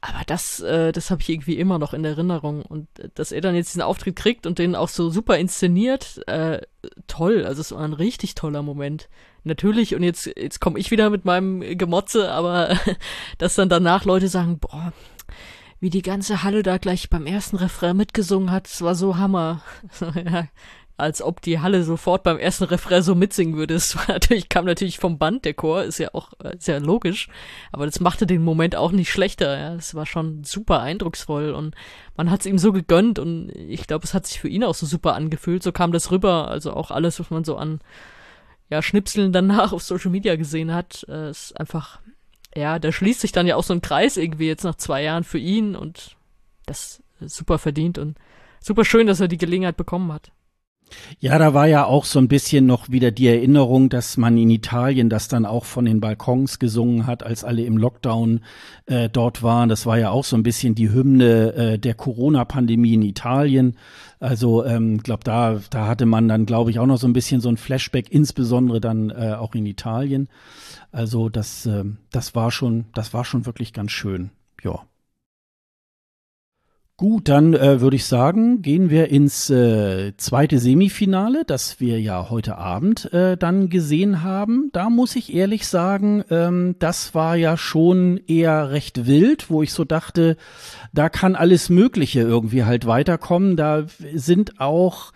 Aber das, äh, das habe ich irgendwie immer noch in Erinnerung. Und äh, dass er dann jetzt diesen Auftritt kriegt und den auch so super inszeniert, äh, toll. Also es war ein richtig toller Moment. Natürlich, und jetzt, jetzt komme ich wieder mit meinem Gemotze, aber dass dann danach Leute sagen, boah, wie die ganze Halle da gleich beim ersten Refrain mitgesungen hat, das war so Hammer. ja, als ob die Halle sofort beim ersten Refrain so mitsingen würde. Es war natürlich, kam natürlich vom Band, der Chor, ist ja auch äh, sehr logisch, aber das machte den Moment auch nicht schlechter. Ja. Es war schon super eindrucksvoll und man hat es ihm so gegönnt und ich glaube, es hat sich für ihn auch so super angefühlt. So kam das rüber. Also auch alles, was man so an ja, Schnipseln danach auf Social Media gesehen hat, äh, ist einfach, ja, da schließt sich dann ja auch so ein Kreis irgendwie jetzt nach zwei Jahren für ihn und das ist super verdient und super schön, dass er die Gelegenheit bekommen hat. Ja, da war ja auch so ein bisschen noch wieder die Erinnerung, dass man in Italien das dann auch von den Balkons gesungen hat, als alle im Lockdown äh, dort waren. Das war ja auch so ein bisschen die Hymne äh, der Corona-Pandemie in Italien. Also ähm, glaube da da hatte man dann glaube ich auch noch so ein bisschen so ein Flashback, insbesondere dann äh, auch in Italien. Also das äh, das war schon das war schon wirklich ganz schön. Ja. Gut, dann äh, würde ich sagen, gehen wir ins äh, zweite Semifinale, das wir ja heute Abend äh, dann gesehen haben. Da muss ich ehrlich sagen, ähm, das war ja schon eher recht wild, wo ich so dachte, da kann alles Mögliche irgendwie halt weiterkommen. Da sind auch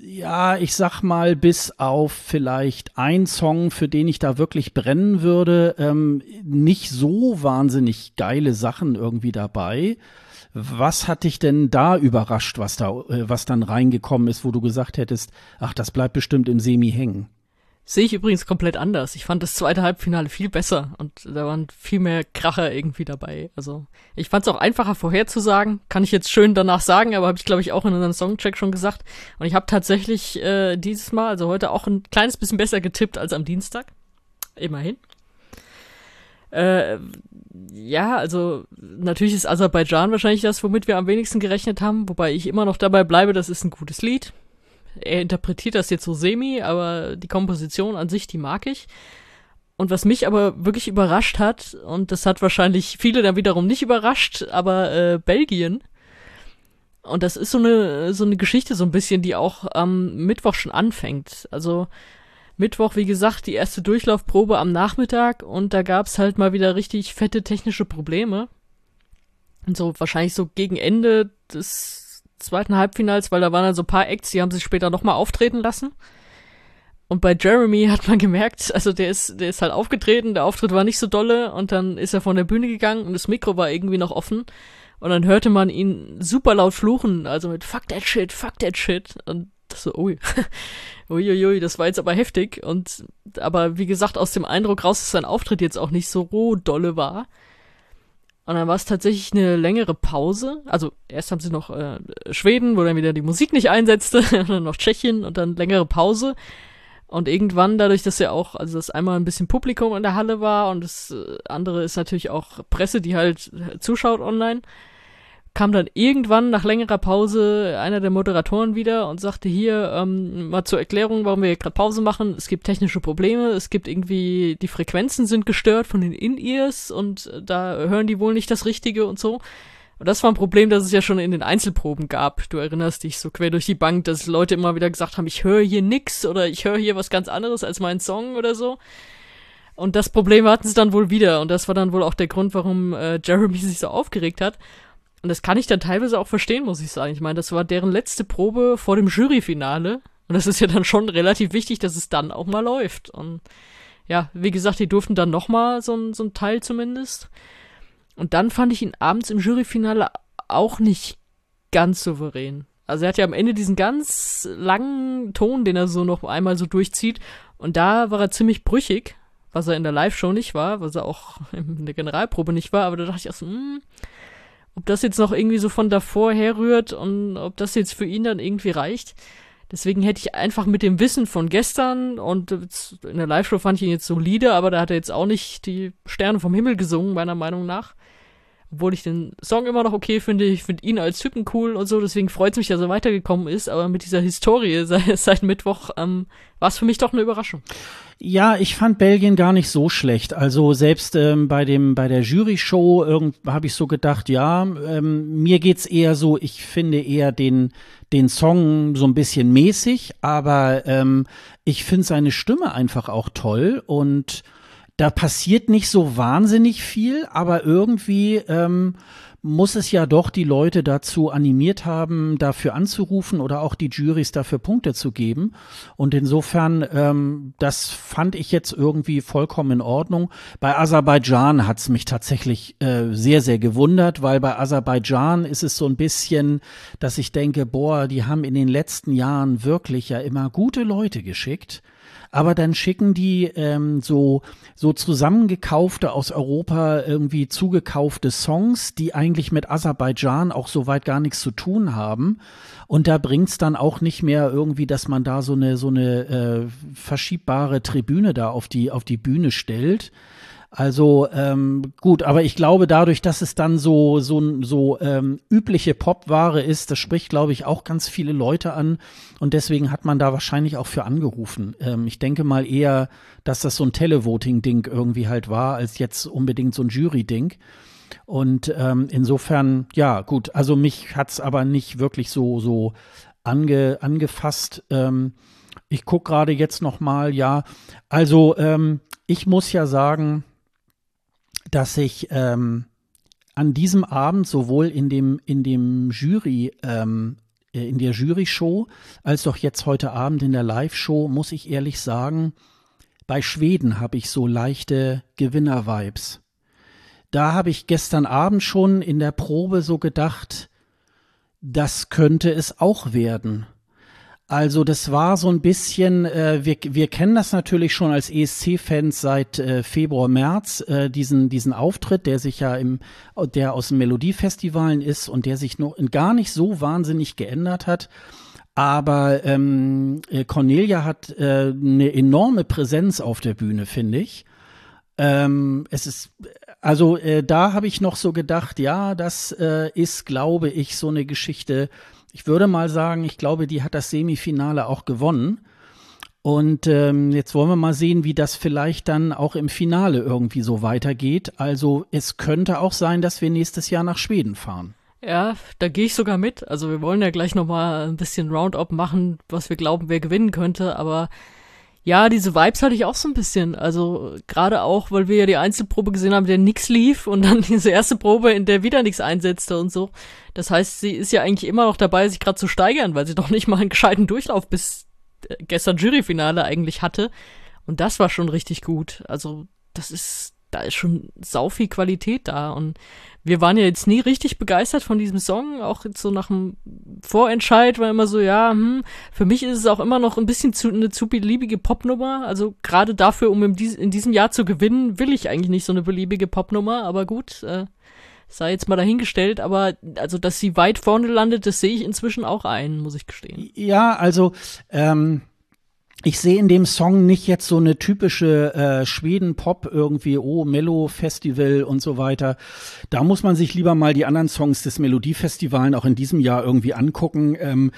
ja, ich sag mal, bis auf vielleicht ein Song, für den ich da wirklich brennen würde, ähm, nicht so wahnsinnig geile Sachen irgendwie dabei. Was hat dich denn da überrascht, was da, äh, was dann reingekommen ist, wo du gesagt hättest, ach, das bleibt bestimmt im Semi hängen? Sehe ich übrigens komplett anders. Ich fand das zweite Halbfinale viel besser und da waren viel mehr Kracher irgendwie dabei. Also ich fand es auch einfacher vorherzusagen. Kann ich jetzt schön danach sagen, aber habe ich glaube ich auch in unserem Songcheck schon gesagt. Und ich habe tatsächlich äh, dieses Mal, also heute auch ein kleines bisschen besser getippt als am Dienstag. Immerhin. Äh, ja, also natürlich ist Aserbaidschan wahrscheinlich das, womit wir am wenigsten gerechnet haben, wobei ich immer noch dabei bleibe, das ist ein gutes Lied. Er interpretiert das jetzt so semi, aber die Komposition an sich, die mag ich. Und was mich aber wirklich überrascht hat, und das hat wahrscheinlich viele dann wiederum nicht überrascht, aber äh, Belgien. Und das ist so eine, so eine Geschichte so ein bisschen, die auch am Mittwoch schon anfängt. Also Mittwoch, wie gesagt, die erste Durchlaufprobe am Nachmittag und da gab's halt mal wieder richtig fette technische Probleme. Und so wahrscheinlich so gegen Ende des zweiten Halbfinals, weil da waren dann so ein paar Acts, die haben sich später nochmal auftreten lassen. Und bei Jeremy hat man gemerkt, also der ist, der ist halt aufgetreten, der Auftritt war nicht so dolle und dann ist er von der Bühne gegangen und das Mikro war irgendwie noch offen. Und dann hörte man ihn super laut fluchen, also mit Fuck that shit, fuck that shit. Und so, ui, uiuiui, das war jetzt aber heftig. Und aber wie gesagt, aus dem Eindruck raus, dass sein Auftritt jetzt auch nicht so dolle war. Und dann war es tatsächlich eine längere Pause. Also erst haben sie noch äh, Schweden, wo dann wieder die Musik nicht einsetzte, dann noch Tschechien und dann längere Pause. Und irgendwann, dadurch, dass ja auch, also dass einmal ein bisschen Publikum in der Halle war und das äh, andere ist natürlich auch Presse, die halt zuschaut online, kam dann irgendwann nach längerer Pause einer der Moderatoren wieder und sagte hier ähm, mal zur Erklärung, warum wir gerade Pause machen. Es gibt technische Probleme, es gibt irgendwie die Frequenzen sind gestört von den In-Ears und da hören die wohl nicht das Richtige und so. Und das war ein Problem, das es ja schon in den Einzelproben gab. Du erinnerst dich so quer durch die Bank, dass Leute immer wieder gesagt haben, ich höre hier nix oder ich höre hier was ganz anderes als mein Song oder so. Und das Problem hatten sie dann wohl wieder. Und das war dann wohl auch der Grund, warum äh, Jeremy sich so aufgeregt hat. Und das kann ich dann teilweise auch verstehen, muss ich sagen. Ich meine, das war deren letzte Probe vor dem Juryfinale. Und das ist ja dann schon relativ wichtig, dass es dann auch mal läuft. Und ja, wie gesagt, die durften dann noch mal so ein, so ein Teil zumindest. Und dann fand ich ihn abends im Juryfinale auch nicht ganz souverän. Also er hat ja am Ende diesen ganz langen Ton, den er so noch einmal so durchzieht. Und da war er ziemlich brüchig, was er in der Live-Show nicht war, was er auch in der Generalprobe nicht war. Aber da dachte ich auch so, hm, ob das jetzt noch irgendwie so von davor herrührt und ob das jetzt für ihn dann irgendwie reicht. Deswegen hätte ich einfach mit dem Wissen von gestern und in der Live-Show fand ich ihn jetzt solide, aber da hat er jetzt auch nicht die Sterne vom Himmel gesungen, meiner Meinung nach. Obwohl ich den Song immer noch okay finde, ich finde ihn als Typen cool und so, deswegen freut es mich, dass er weitergekommen ist, aber mit dieser Historie seit, seit Mittwoch ähm, war es für mich doch eine Überraschung. Ja, ich fand Belgien gar nicht so schlecht. Also selbst ähm, bei dem bei der Jury-Show habe ich so gedacht, ja, ähm, mir geht's eher so. Ich finde eher den den Song so ein bisschen mäßig, aber ähm, ich finde seine Stimme einfach auch toll und da passiert nicht so wahnsinnig viel, aber irgendwie ähm, muss es ja doch die Leute dazu animiert haben, dafür anzurufen oder auch die Juries dafür Punkte zu geben. Und insofern, ähm, das fand ich jetzt irgendwie vollkommen in Ordnung. Bei Aserbaidschan hat's mich tatsächlich äh, sehr, sehr gewundert, weil bei Aserbaidschan ist es so ein bisschen, dass ich denke, boah, die haben in den letzten Jahren wirklich ja immer gute Leute geschickt aber dann schicken die ähm, so, so zusammengekaufte aus Europa irgendwie zugekaufte Songs, die eigentlich mit Aserbaidschan auch soweit gar nichts zu tun haben. Und da bringt's dann auch nicht mehr irgendwie, dass man da so eine, so eine äh, verschiebbare Tribüne da auf die, auf die Bühne stellt. Also ähm, gut, aber ich glaube, dadurch, dass es dann so so so ähm, übliche Popware ist, das spricht, glaube ich, auch ganz viele Leute an und deswegen hat man da wahrscheinlich auch für angerufen. Ähm, ich denke mal eher, dass das so ein Televoting-Ding irgendwie halt war, als jetzt unbedingt so ein Jury-Ding. Und ähm, insofern, ja, gut, also mich hat's aber nicht wirklich so so ange, angefasst. Ähm, ich guck gerade jetzt noch mal, ja, also ähm, ich muss ja sagen, dass ich ähm, an diesem Abend sowohl in dem, in dem Jury, ähm, äh, in der Jury-Show, als auch jetzt heute Abend in der Live-Show, muss ich ehrlich sagen, bei Schweden habe ich so leichte Gewinner-Vibes. Da habe ich gestern Abend schon in der Probe so gedacht, das könnte es auch werden. Also das war so ein bisschen, äh, wir, wir kennen das natürlich schon als ESC-Fans seit äh, Februar, März, äh, diesen, diesen Auftritt, der sich ja im, der aus den Melodiefestivalen ist und der sich noch gar nicht so wahnsinnig geändert hat. Aber ähm, äh, Cornelia hat äh, eine enorme Präsenz auf der Bühne, finde ich. Ähm, es ist, also äh, da habe ich noch so gedacht, ja, das äh, ist, glaube ich, so eine Geschichte, ich würde mal sagen, ich glaube, die hat das Semifinale auch gewonnen. Und ähm, jetzt wollen wir mal sehen, wie das vielleicht dann auch im Finale irgendwie so weitergeht. Also es könnte auch sein, dass wir nächstes Jahr nach Schweden fahren. Ja, da gehe ich sogar mit. Also wir wollen ja gleich noch mal ein bisschen Roundup machen, was wir glauben, wer gewinnen könnte. Aber ja, diese Vibes hatte ich auch so ein bisschen. Also gerade auch, weil wir ja die Einzelprobe gesehen haben, der nix lief und dann diese erste Probe, in der wieder nichts einsetzte und so. Das heißt, sie ist ja eigentlich immer noch dabei, sich gerade zu steigern, weil sie doch nicht mal einen gescheiten Durchlauf bis äh, gestern Juryfinale eigentlich hatte. Und das war schon richtig gut. Also das ist da ist schon sau viel Qualität da. Und wir waren ja jetzt nie richtig begeistert von diesem Song. Auch jetzt so nach dem Vorentscheid war immer so, ja, hm, für mich ist es auch immer noch ein bisschen zu, eine zu beliebige Popnummer. Also gerade dafür, um in, in diesem Jahr zu gewinnen, will ich eigentlich nicht so eine beliebige Popnummer. Aber gut, äh, sei jetzt mal dahingestellt, aber also, dass sie weit vorne landet, das sehe ich inzwischen auch ein, muss ich gestehen. Ja, also ähm, ich sehe in dem Song nicht jetzt so eine typische äh, Schweden-Pop irgendwie, oh, Mello-Festival und so weiter. Da muss man sich lieber mal die anderen Songs des Melodiefestivalen auch in diesem Jahr irgendwie angucken. Ähm,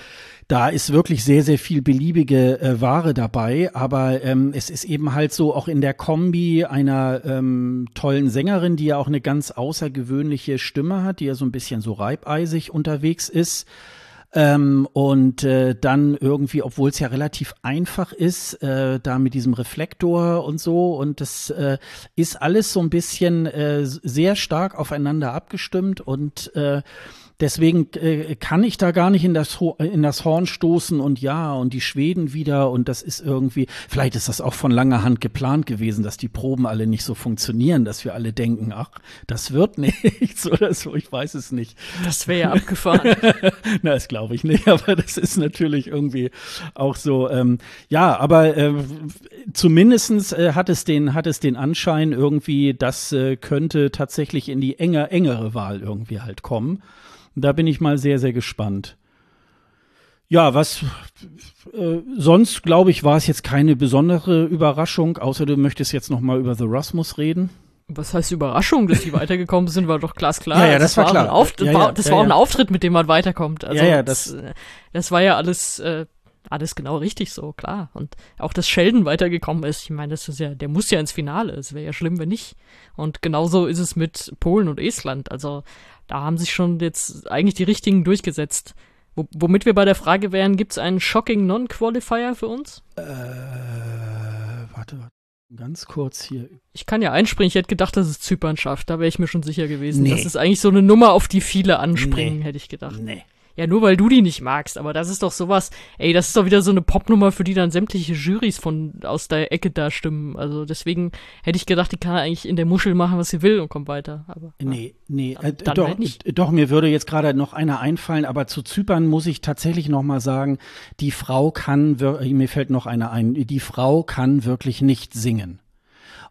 da ist wirklich sehr, sehr viel beliebige äh, Ware dabei, aber ähm, es ist eben halt so auch in der Kombi einer ähm, tollen Sängerin, die ja auch eine ganz außergewöhnliche Stimme hat, die ja so ein bisschen so reibeisig unterwegs ist ähm, und äh, dann irgendwie, obwohl es ja relativ einfach ist, äh, da mit diesem Reflektor und so, und das äh, ist alles so ein bisschen äh, sehr stark aufeinander abgestimmt und äh, Deswegen äh, kann ich da gar nicht in das, in das Horn stoßen und ja, und die Schweden wieder und das ist irgendwie, vielleicht ist das auch von langer Hand geplant gewesen, dass die Proben alle nicht so funktionieren, dass wir alle denken, ach, das wird nichts oder so, ich weiß es nicht. Das wäre ja abgefahren. Na, das glaube ich nicht, aber das ist natürlich irgendwie auch so, ähm, ja, aber äh, zumindestens äh, hat es den, hat es den Anschein irgendwie, das äh, könnte tatsächlich in die enger, engere Wahl irgendwie halt kommen. Da bin ich mal sehr, sehr gespannt. Ja, was äh, sonst glaube ich, war es jetzt keine besondere Überraschung, außer du möchtest jetzt noch mal über The Rasmus reden. Was heißt Überraschung, dass die weitergekommen sind, war doch glasklar. Ja, ja, das, das war, war klar. Auf, das ja, war, ja, das ja, war auch ein Auftritt, mit dem man weiterkommt. Also ja, ja, das, das, das war ja alles, äh, alles genau richtig so, klar. Und auch, dass Sheldon weitergekommen ist, ich meine, das ist ja, der muss ja ins Finale. Es wäre ja schlimm, wenn nicht. Und genauso ist es mit Polen und Estland. Also da haben sich schon jetzt eigentlich die richtigen durchgesetzt. W womit wir bei der Frage wären, gibt es einen Shocking Non-Qualifier für uns? Äh, warte, warte. Ganz kurz hier. Ich kann ja einspringen, ich hätte gedacht, dass es Zypern schafft. Da wäre ich mir schon sicher gewesen. Nee. Das ist eigentlich so eine Nummer, auf die viele anspringen, nee. hätte ich gedacht. Nee. Ja, nur weil du die nicht magst, aber das ist doch sowas, ey, das ist doch wieder so eine Popnummer, für die dann sämtliche Jurys von aus der Ecke da stimmen. Also deswegen hätte ich gedacht, die kann eigentlich in der Muschel machen, was sie will und kommt weiter. Aber, nee, nee, dann, äh, dann doch, halt doch, mir würde jetzt gerade noch einer einfallen, aber zu Zypern muss ich tatsächlich noch mal sagen, die Frau kann, mir fällt noch einer ein, die Frau kann wirklich nicht singen.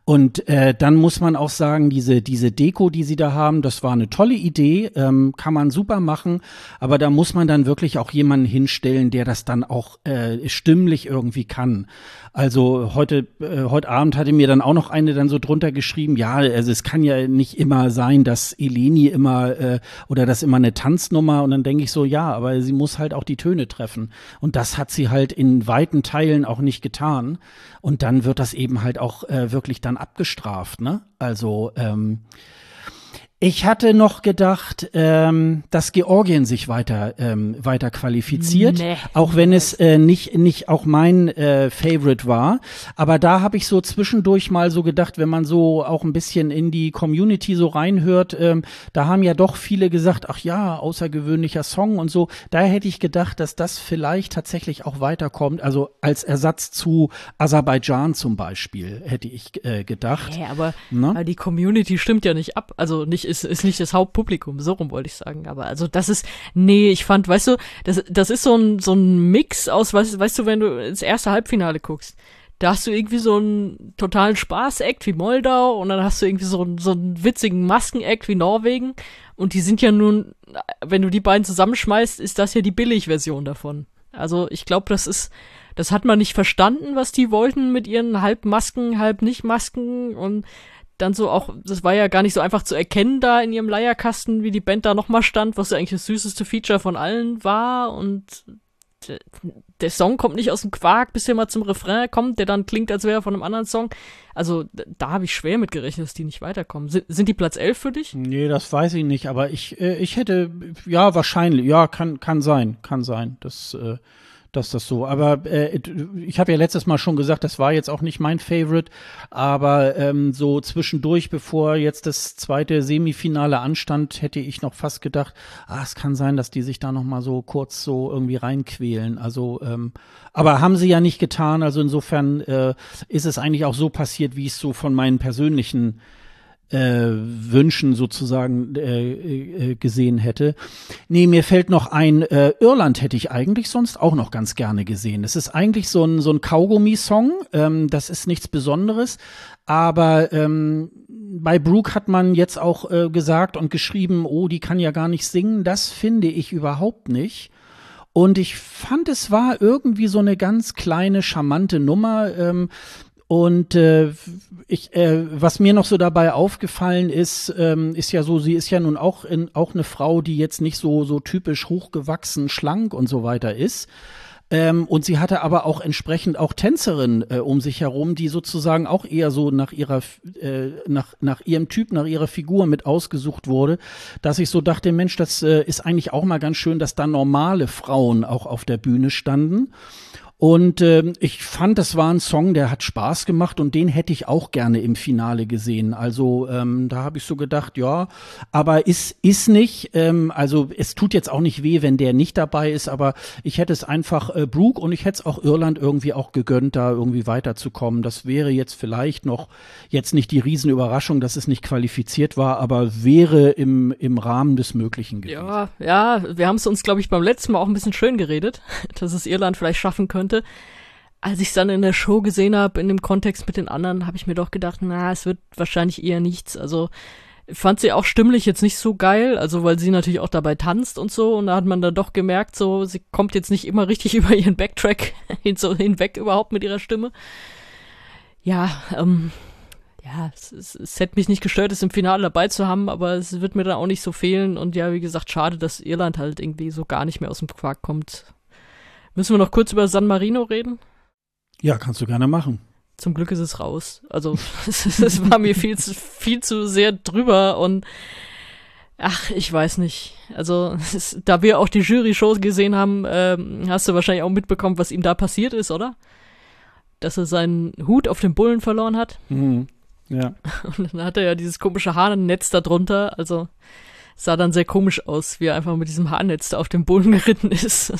Und äh, dann muss man auch sagen, diese, diese Deko, die sie da haben, das war eine tolle Idee, ähm, kann man super machen, aber da muss man dann wirklich auch jemanden hinstellen, der das dann auch äh, stimmlich irgendwie kann. Also heute, äh, heute Abend hatte mir dann auch noch eine dann so drunter geschrieben, ja, also es kann ja nicht immer sein, dass Eleni immer äh, oder das immer eine Tanznummer und dann denke ich so, ja, aber sie muss halt auch die Töne treffen. Und das hat sie halt in weiten Teilen auch nicht getan. Und dann wird das eben halt auch äh, wirklich dann abgestraft, ne? Also ähm, ich hatte noch gedacht, ähm, dass Georgien sich weiter ähm, weiter qualifiziert, nee. auch wenn es äh, nicht nicht auch mein äh, Favorite war. Aber da habe ich so zwischendurch mal so gedacht, wenn man so auch ein bisschen in die Community so reinhört, ähm, da haben ja doch viele gesagt, ach ja, außergewöhnlicher Song und so. Da hätte ich gedacht, dass das vielleicht tatsächlich auch weiterkommt. Also als Ersatz zu Aserbaidschan zum Beispiel hätte ich äh, gedacht. Ja, aber, aber die Community stimmt ja nicht ab, also nicht ist, ist nicht das Hauptpublikum, so rum wollte ich sagen. Aber also das ist, nee, ich fand, weißt du, das, das ist so ein, so ein Mix aus, weißt, weißt du, wenn du ins erste Halbfinale guckst, da hast du irgendwie so einen totalen Spaß-Act wie Moldau und dann hast du irgendwie so einen, so einen witzigen Masken-Act wie Norwegen. Und die sind ja nun, wenn du die beiden zusammenschmeißt, ist das ja die Billig-Version davon. Also ich glaube, das ist, das hat man nicht verstanden, was die wollten mit ihren halb Masken, halb nicht Masken und dann so auch, das war ja gar nicht so einfach zu erkennen da in ihrem Leierkasten, wie die Band da nochmal stand, was ja eigentlich das süßeste Feature von allen war und der Song kommt nicht aus dem Quark, bis er mal zum Refrain kommt, der dann klingt, als wäre er von einem anderen Song. Also da habe ich schwer mit gerechnet, dass die nicht weiterkommen. Sind, sind die Platz 11 für dich? Nee, das weiß ich nicht, aber ich, äh, ich hätte, ja, wahrscheinlich, ja, kann, kann sein, kann sein. Das, äh, dass das so. Aber äh, ich habe ja letztes Mal schon gesagt, das war jetzt auch nicht mein Favorite, aber ähm, so zwischendurch, bevor jetzt das zweite Semifinale anstand, hätte ich noch fast gedacht, ah, es kann sein, dass die sich da noch mal so kurz so irgendwie reinquälen. Also, ähm, aber haben sie ja nicht getan. Also insofern äh, ist es eigentlich auch so passiert, wie ich es so von meinen persönlichen äh, Wünschen sozusagen äh, äh, gesehen hätte. Nee, mir fällt noch ein, äh, Irland hätte ich eigentlich sonst auch noch ganz gerne gesehen. Es ist eigentlich so ein, so ein Kaugummi-Song, ähm, das ist nichts Besonderes, aber ähm, bei Brooke hat man jetzt auch äh, gesagt und geschrieben, oh, die kann ja gar nicht singen. Das finde ich überhaupt nicht. Und ich fand, es war irgendwie so eine ganz kleine, charmante Nummer. Ähm, und äh, ich, äh, was mir noch so dabei aufgefallen ist, ähm, ist ja so, sie ist ja nun auch, in, auch eine Frau, die jetzt nicht so, so typisch hochgewachsen, schlank und so weiter ist. Ähm, und sie hatte aber auch entsprechend auch Tänzerinnen äh, um sich herum, die sozusagen auch eher so nach ihrer, äh, nach, nach ihrem Typ, nach ihrer Figur mit ausgesucht wurde, dass ich so dachte, Mensch, das äh, ist eigentlich auch mal ganz schön, dass da normale Frauen auch auf der Bühne standen. Und äh, ich fand, das war ein Song, der hat Spaß gemacht und den hätte ich auch gerne im Finale gesehen. Also ähm, da habe ich so gedacht, ja, aber ist, ist nicht. Ähm, also es tut jetzt auch nicht weh, wenn der nicht dabei ist, aber ich hätte es einfach äh, Brooke und ich hätte es auch Irland irgendwie auch gegönnt, da irgendwie weiterzukommen. Das wäre jetzt vielleicht noch jetzt nicht die Riesenüberraschung, dass es nicht qualifiziert war, aber wäre im, im Rahmen des Möglichen gewesen. Ja, ja, wir haben es uns, glaube ich, beim letzten Mal auch ein bisschen schön geredet, dass es Irland vielleicht schaffen könnte könnte. Als ich es dann in der Show gesehen habe, in dem Kontext mit den anderen, habe ich mir doch gedacht, na, es wird wahrscheinlich eher nichts. Also fand sie auch stimmlich jetzt nicht so geil, also weil sie natürlich auch dabei tanzt und so und da hat man dann doch gemerkt, so sie kommt jetzt nicht immer richtig über ihren Backtrack hin, so hinweg überhaupt mit ihrer Stimme. Ja, ähm, ja, es, es, es hätte mich nicht gestört, es im Finale dabei zu haben, aber es wird mir dann auch nicht so fehlen. Und ja, wie gesagt, schade, dass Irland halt irgendwie so gar nicht mehr aus dem Quark kommt. Müssen wir noch kurz über San Marino reden? Ja, kannst du gerne machen. Zum Glück ist es raus. Also, es, war mir viel zu, viel zu sehr drüber und Ach, ich weiß nicht. Also, es, da wir auch die Jury-Shows gesehen haben, ähm, hast du wahrscheinlich auch mitbekommen, was ihm da passiert ist, oder? Dass er seinen Hut auf dem Bullen verloren hat. Mhm. Ja. Und dann hat er ja dieses komische Haarnetz da drunter. Also sah dann sehr komisch aus, wie er einfach mit diesem Haarnetz da auf dem Bullen geritten ist.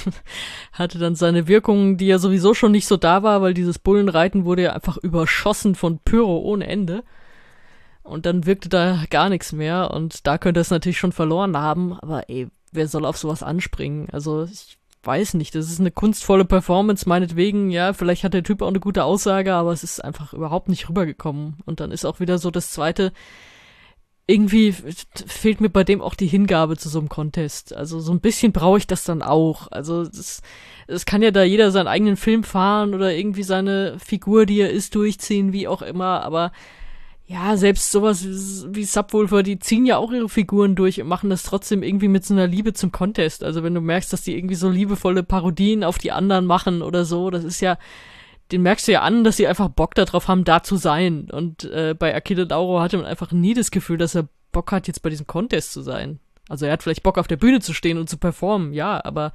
Hatte dann seine Wirkung, die ja sowieso schon nicht so da war, weil dieses Bullenreiten wurde ja einfach überschossen von Pyro ohne Ende. Und dann wirkte da gar nichts mehr und da könnte es natürlich schon verloren haben, aber ey, wer soll auf sowas anspringen? Also ich weiß nicht, das ist eine kunstvolle Performance, meinetwegen, ja, vielleicht hat der Typ auch eine gute Aussage, aber es ist einfach überhaupt nicht rübergekommen. Und dann ist auch wieder so das zweite, irgendwie fehlt mir bei dem auch die Hingabe zu so einem Contest. Also so ein bisschen brauche ich das dann auch. Also es, kann ja da jeder seinen eigenen Film fahren oder irgendwie seine Figur, die er ist, durchziehen, wie auch immer, aber ja, selbst sowas wie Subwoofer, die ziehen ja auch ihre Figuren durch und machen das trotzdem irgendwie mit so einer Liebe zum Contest. Also wenn du merkst, dass die irgendwie so liebevolle Parodien auf die anderen machen oder so, das ist ja, den merkst du ja an, dass sie einfach Bock darauf haben, da zu sein. Und äh, bei Akira Dauro hatte man einfach nie das Gefühl, dass er Bock hat, jetzt bei diesem Contest zu sein. Also er hat vielleicht Bock auf der Bühne zu stehen und zu performen, ja, aber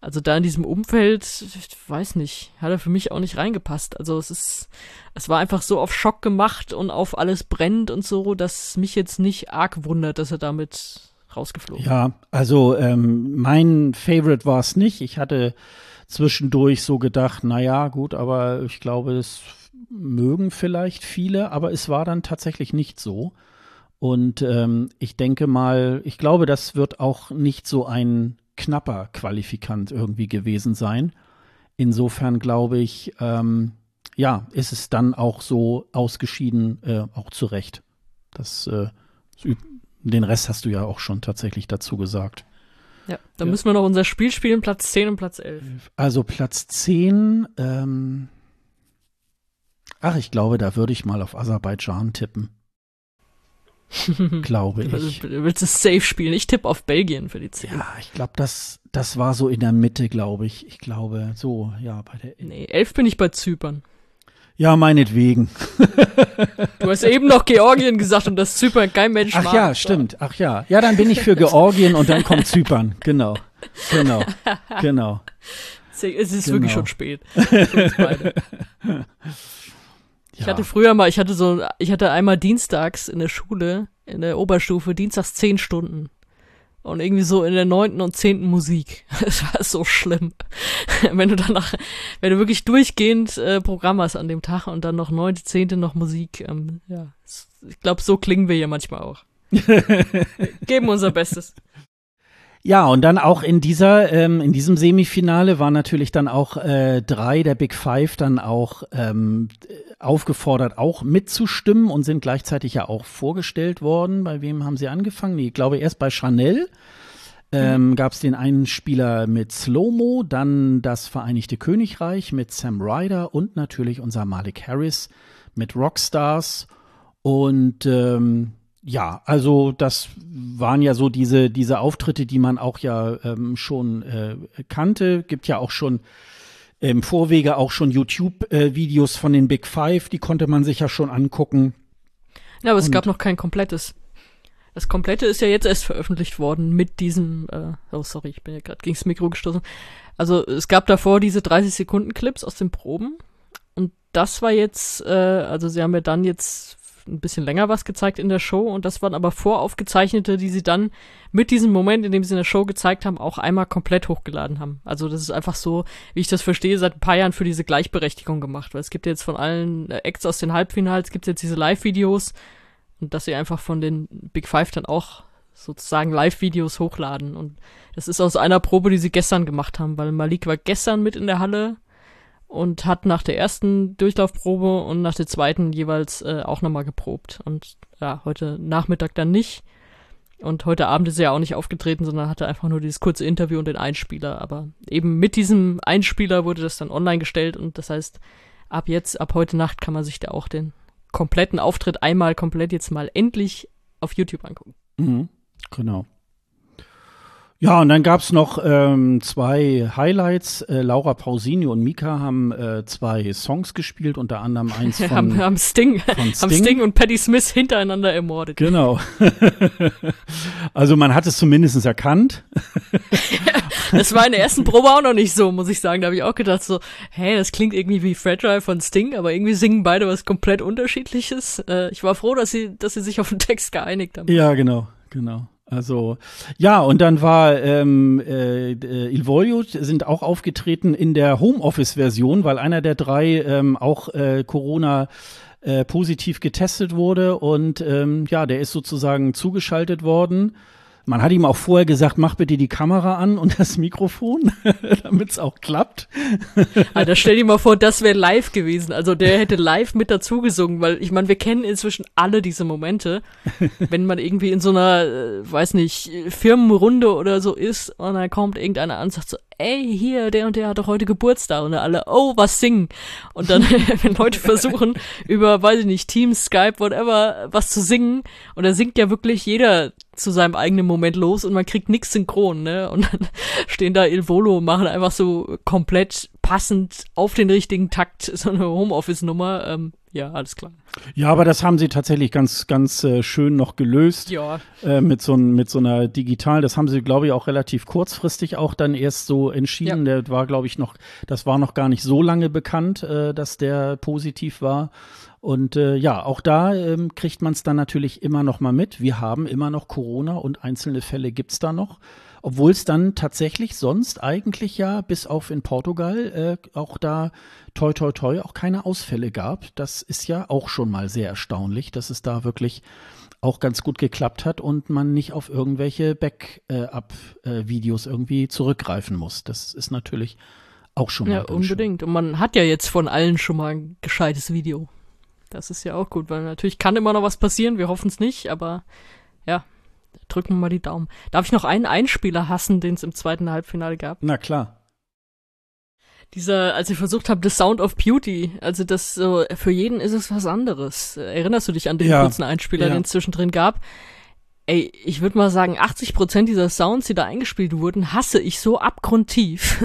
also da in diesem Umfeld, ich weiß nicht, hat er für mich auch nicht reingepasst. Also es ist, es war einfach so auf Schock gemacht und auf alles brennt und so, dass mich jetzt nicht arg wundert, dass er damit rausgeflogen Ja, also ähm, mein Favorite war es nicht. Ich hatte zwischendurch so gedacht, naja, gut, aber ich glaube, es mögen vielleicht viele, aber es war dann tatsächlich nicht so. Und ähm, ich denke mal, ich glaube, das wird auch nicht so ein knapper Qualifikant irgendwie gewesen sein. Insofern glaube ich, ähm, ja, ist es dann auch so ausgeschieden, äh, auch zu Recht. Das, äh, den Rest hast du ja auch schon tatsächlich dazu gesagt. Ja, dann ja. müssen wir noch unser Spiel spielen, Platz 10 und Platz 11. Also Platz 10, ähm, ach, ich glaube, da würde ich mal auf Aserbaidschan tippen. glaube ich. Du willst es safe spielen. Ich tippe auf Belgien für die 10. Ja, ich glaube, das, das war so in der Mitte, glaube ich. Ich glaube, so, ja, bei der. Nee, 11 bin ich bei Zypern. Ja, meinetwegen. Du hast eben noch Georgien gesagt und das Zypern kein Mensch Ach mag. ja, stimmt. Ach ja. Ja, dann bin ich für Georgien und dann kommt Zypern. Genau. Genau. Genau. Es ist genau. wirklich schon spät. Beide. Ich hatte früher mal, ich hatte so, ich hatte einmal dienstags in der Schule, in der Oberstufe, dienstags zehn Stunden. Und irgendwie so in der neunten und zehnten Musik. Das war so schlimm. wenn du danach, wenn du wirklich durchgehend äh, Programm hast an dem Tag und dann noch neunte, zehnte noch Musik, ähm, ja. Ich glaube, so klingen wir hier manchmal auch. Geben unser Bestes. Ja, und dann auch in dieser, ähm, in diesem Semifinale war natürlich dann auch äh, drei der Big Five dann auch ähm, aufgefordert, auch mitzustimmen und sind gleichzeitig ja auch vorgestellt worden. Bei wem haben sie angefangen? Ich glaube erst bei Chanel. Ähm, mhm. gab es den einen Spieler mit Slow-Mo, dann das Vereinigte Königreich mit Sam Ryder und natürlich unser Malik Harris mit Rockstars. Und ähm, ja, also das waren ja so diese, diese Auftritte, die man auch ja ähm, schon äh, kannte. Gibt ja auch schon im Vorwege auch schon YouTube-Videos von den Big Five, die konnte man sich ja schon angucken. Ja, aber es gab noch kein komplettes. Das komplette ist ja jetzt erst veröffentlicht worden mit diesem, äh, oh sorry, ich bin ja gerade gegens Mikro gestoßen. Also es gab davor diese 30 Sekunden Clips aus den Proben und das war jetzt, äh, also sie haben ja dann jetzt ein bisschen länger was gezeigt in der Show und das waren aber voraufgezeichnete, die sie dann mit diesem Moment, in dem sie in der Show gezeigt haben, auch einmal komplett hochgeladen haben. Also das ist einfach so, wie ich das verstehe, seit ein paar Jahren für diese Gleichberechtigung gemacht, weil es gibt jetzt von allen Acts aus den Halbfinals, gibt es jetzt diese Live-Videos und dass sie einfach von den Big Five dann auch sozusagen Live-Videos hochladen und das ist aus einer Probe, die sie gestern gemacht haben, weil Malik war gestern mit in der Halle und hat nach der ersten Durchlaufprobe und nach der zweiten jeweils äh, auch nochmal geprobt. Und ja, heute Nachmittag dann nicht. Und heute Abend ist er ja auch nicht aufgetreten, sondern hatte einfach nur dieses kurze Interview und den Einspieler. Aber eben mit diesem Einspieler wurde das dann online gestellt und das heißt, ab jetzt, ab heute Nacht kann man sich da auch den kompletten Auftritt einmal komplett jetzt mal endlich auf YouTube angucken. Mhm, genau. Ja, und dann gab's noch ähm, zwei Highlights. Äh, Laura Pausini und Mika haben äh, zwei Songs gespielt, unter anderem eins von, haben, haben, Sting, von Sting. haben Sting und Patti Smith hintereinander ermordet. Genau. also man hat es zumindest erkannt. das war in der ersten Probe auch noch nicht so, muss ich sagen. Da habe ich auch gedacht so, hey, das klingt irgendwie wie Fragile von Sting, aber irgendwie singen beide was komplett unterschiedliches. Äh, ich war froh, dass sie, dass sie sich auf den Text geeinigt haben. Ja, genau, genau. Also ja, und dann war ähm, äh, Il Voglio sind auch aufgetreten in der Homeoffice-Version, weil einer der drei ähm, auch äh, Corona äh, positiv getestet wurde und ähm, ja, der ist sozusagen zugeschaltet worden man hat ihm auch vorher gesagt, mach bitte die Kamera an und das Mikrofon, damit es auch klappt. Alter, stell dir mal vor, das wäre live gewesen. Also der hätte live mit dazu gesungen, weil ich meine, wir kennen inzwischen alle diese Momente, wenn man irgendwie in so einer, äh, weiß nicht, Firmenrunde oder so ist und dann kommt irgendeiner an und sagt so, ey, hier, der und der hat doch heute Geburtstag und alle, oh, was singen. Und dann, wenn Leute versuchen, über, weiß ich nicht, Teams, Skype, whatever, was zu singen, und da singt ja wirklich jeder zu seinem eigenen Moment los und man kriegt nix synchron, ne? Und dann stehen da Il Volo machen einfach so komplett passend auf den richtigen Takt so eine Homeoffice-Nummer. Ähm, ja, alles klar. Ja, aber das haben sie tatsächlich ganz, ganz äh, schön noch gelöst. Ja. Äh, mit, so, mit so einer digital, das haben sie, glaube ich, auch relativ kurzfristig auch dann erst so entschieden. Ja. Der war, glaube ich, noch, das war noch gar nicht so lange bekannt, äh, dass der positiv war. Und äh, ja, auch da ähm, kriegt man es dann natürlich immer noch mal mit. Wir haben immer noch Corona und einzelne Fälle gibt's da noch. Obwohl es dann tatsächlich sonst eigentlich ja, bis auf in Portugal, äh, auch da toi toi toi auch keine Ausfälle gab. Das ist ja auch schon mal sehr erstaunlich, dass es da wirklich auch ganz gut geklappt hat und man nicht auf irgendwelche Backup-Videos irgendwie zurückgreifen muss. Das ist natürlich auch schon mal. Ja, unbedingt. Schön. Und man hat ja jetzt von allen schon mal ein gescheites Video. Das ist ja auch gut, weil natürlich kann immer noch was passieren, wir hoffen es nicht, aber ja, drücken wir mal die Daumen. Darf ich noch einen Einspieler hassen, den es im zweiten Halbfinale gab? Na klar. Dieser, als ich versucht habe, The Sound of Beauty, also das so, für jeden ist es was anderes. Erinnerst du dich an den ja. kurzen Einspieler, ja. den es zwischendrin gab? ey, ich würde mal sagen, 80 Prozent dieser Sounds, die da eingespielt wurden, hasse ich so abgrundtief.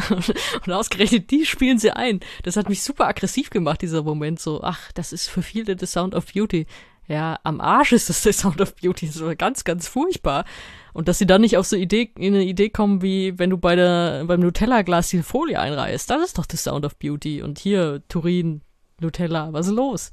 und ausgerechnet die spielen sie ein. Das hat mich super aggressiv gemacht, dieser Moment. So, ach, das ist für viele The Sound of Beauty. Ja, am Arsch ist das The Sound of Beauty. Das ist ganz, ganz furchtbar. Und dass sie dann nicht auf so Idee, in eine Idee kommen, wie wenn du bei der, beim Nutella-Glas die Folie einreißt. Das ist doch The Sound of Beauty. Und hier, Turin, Nutella, was ist los?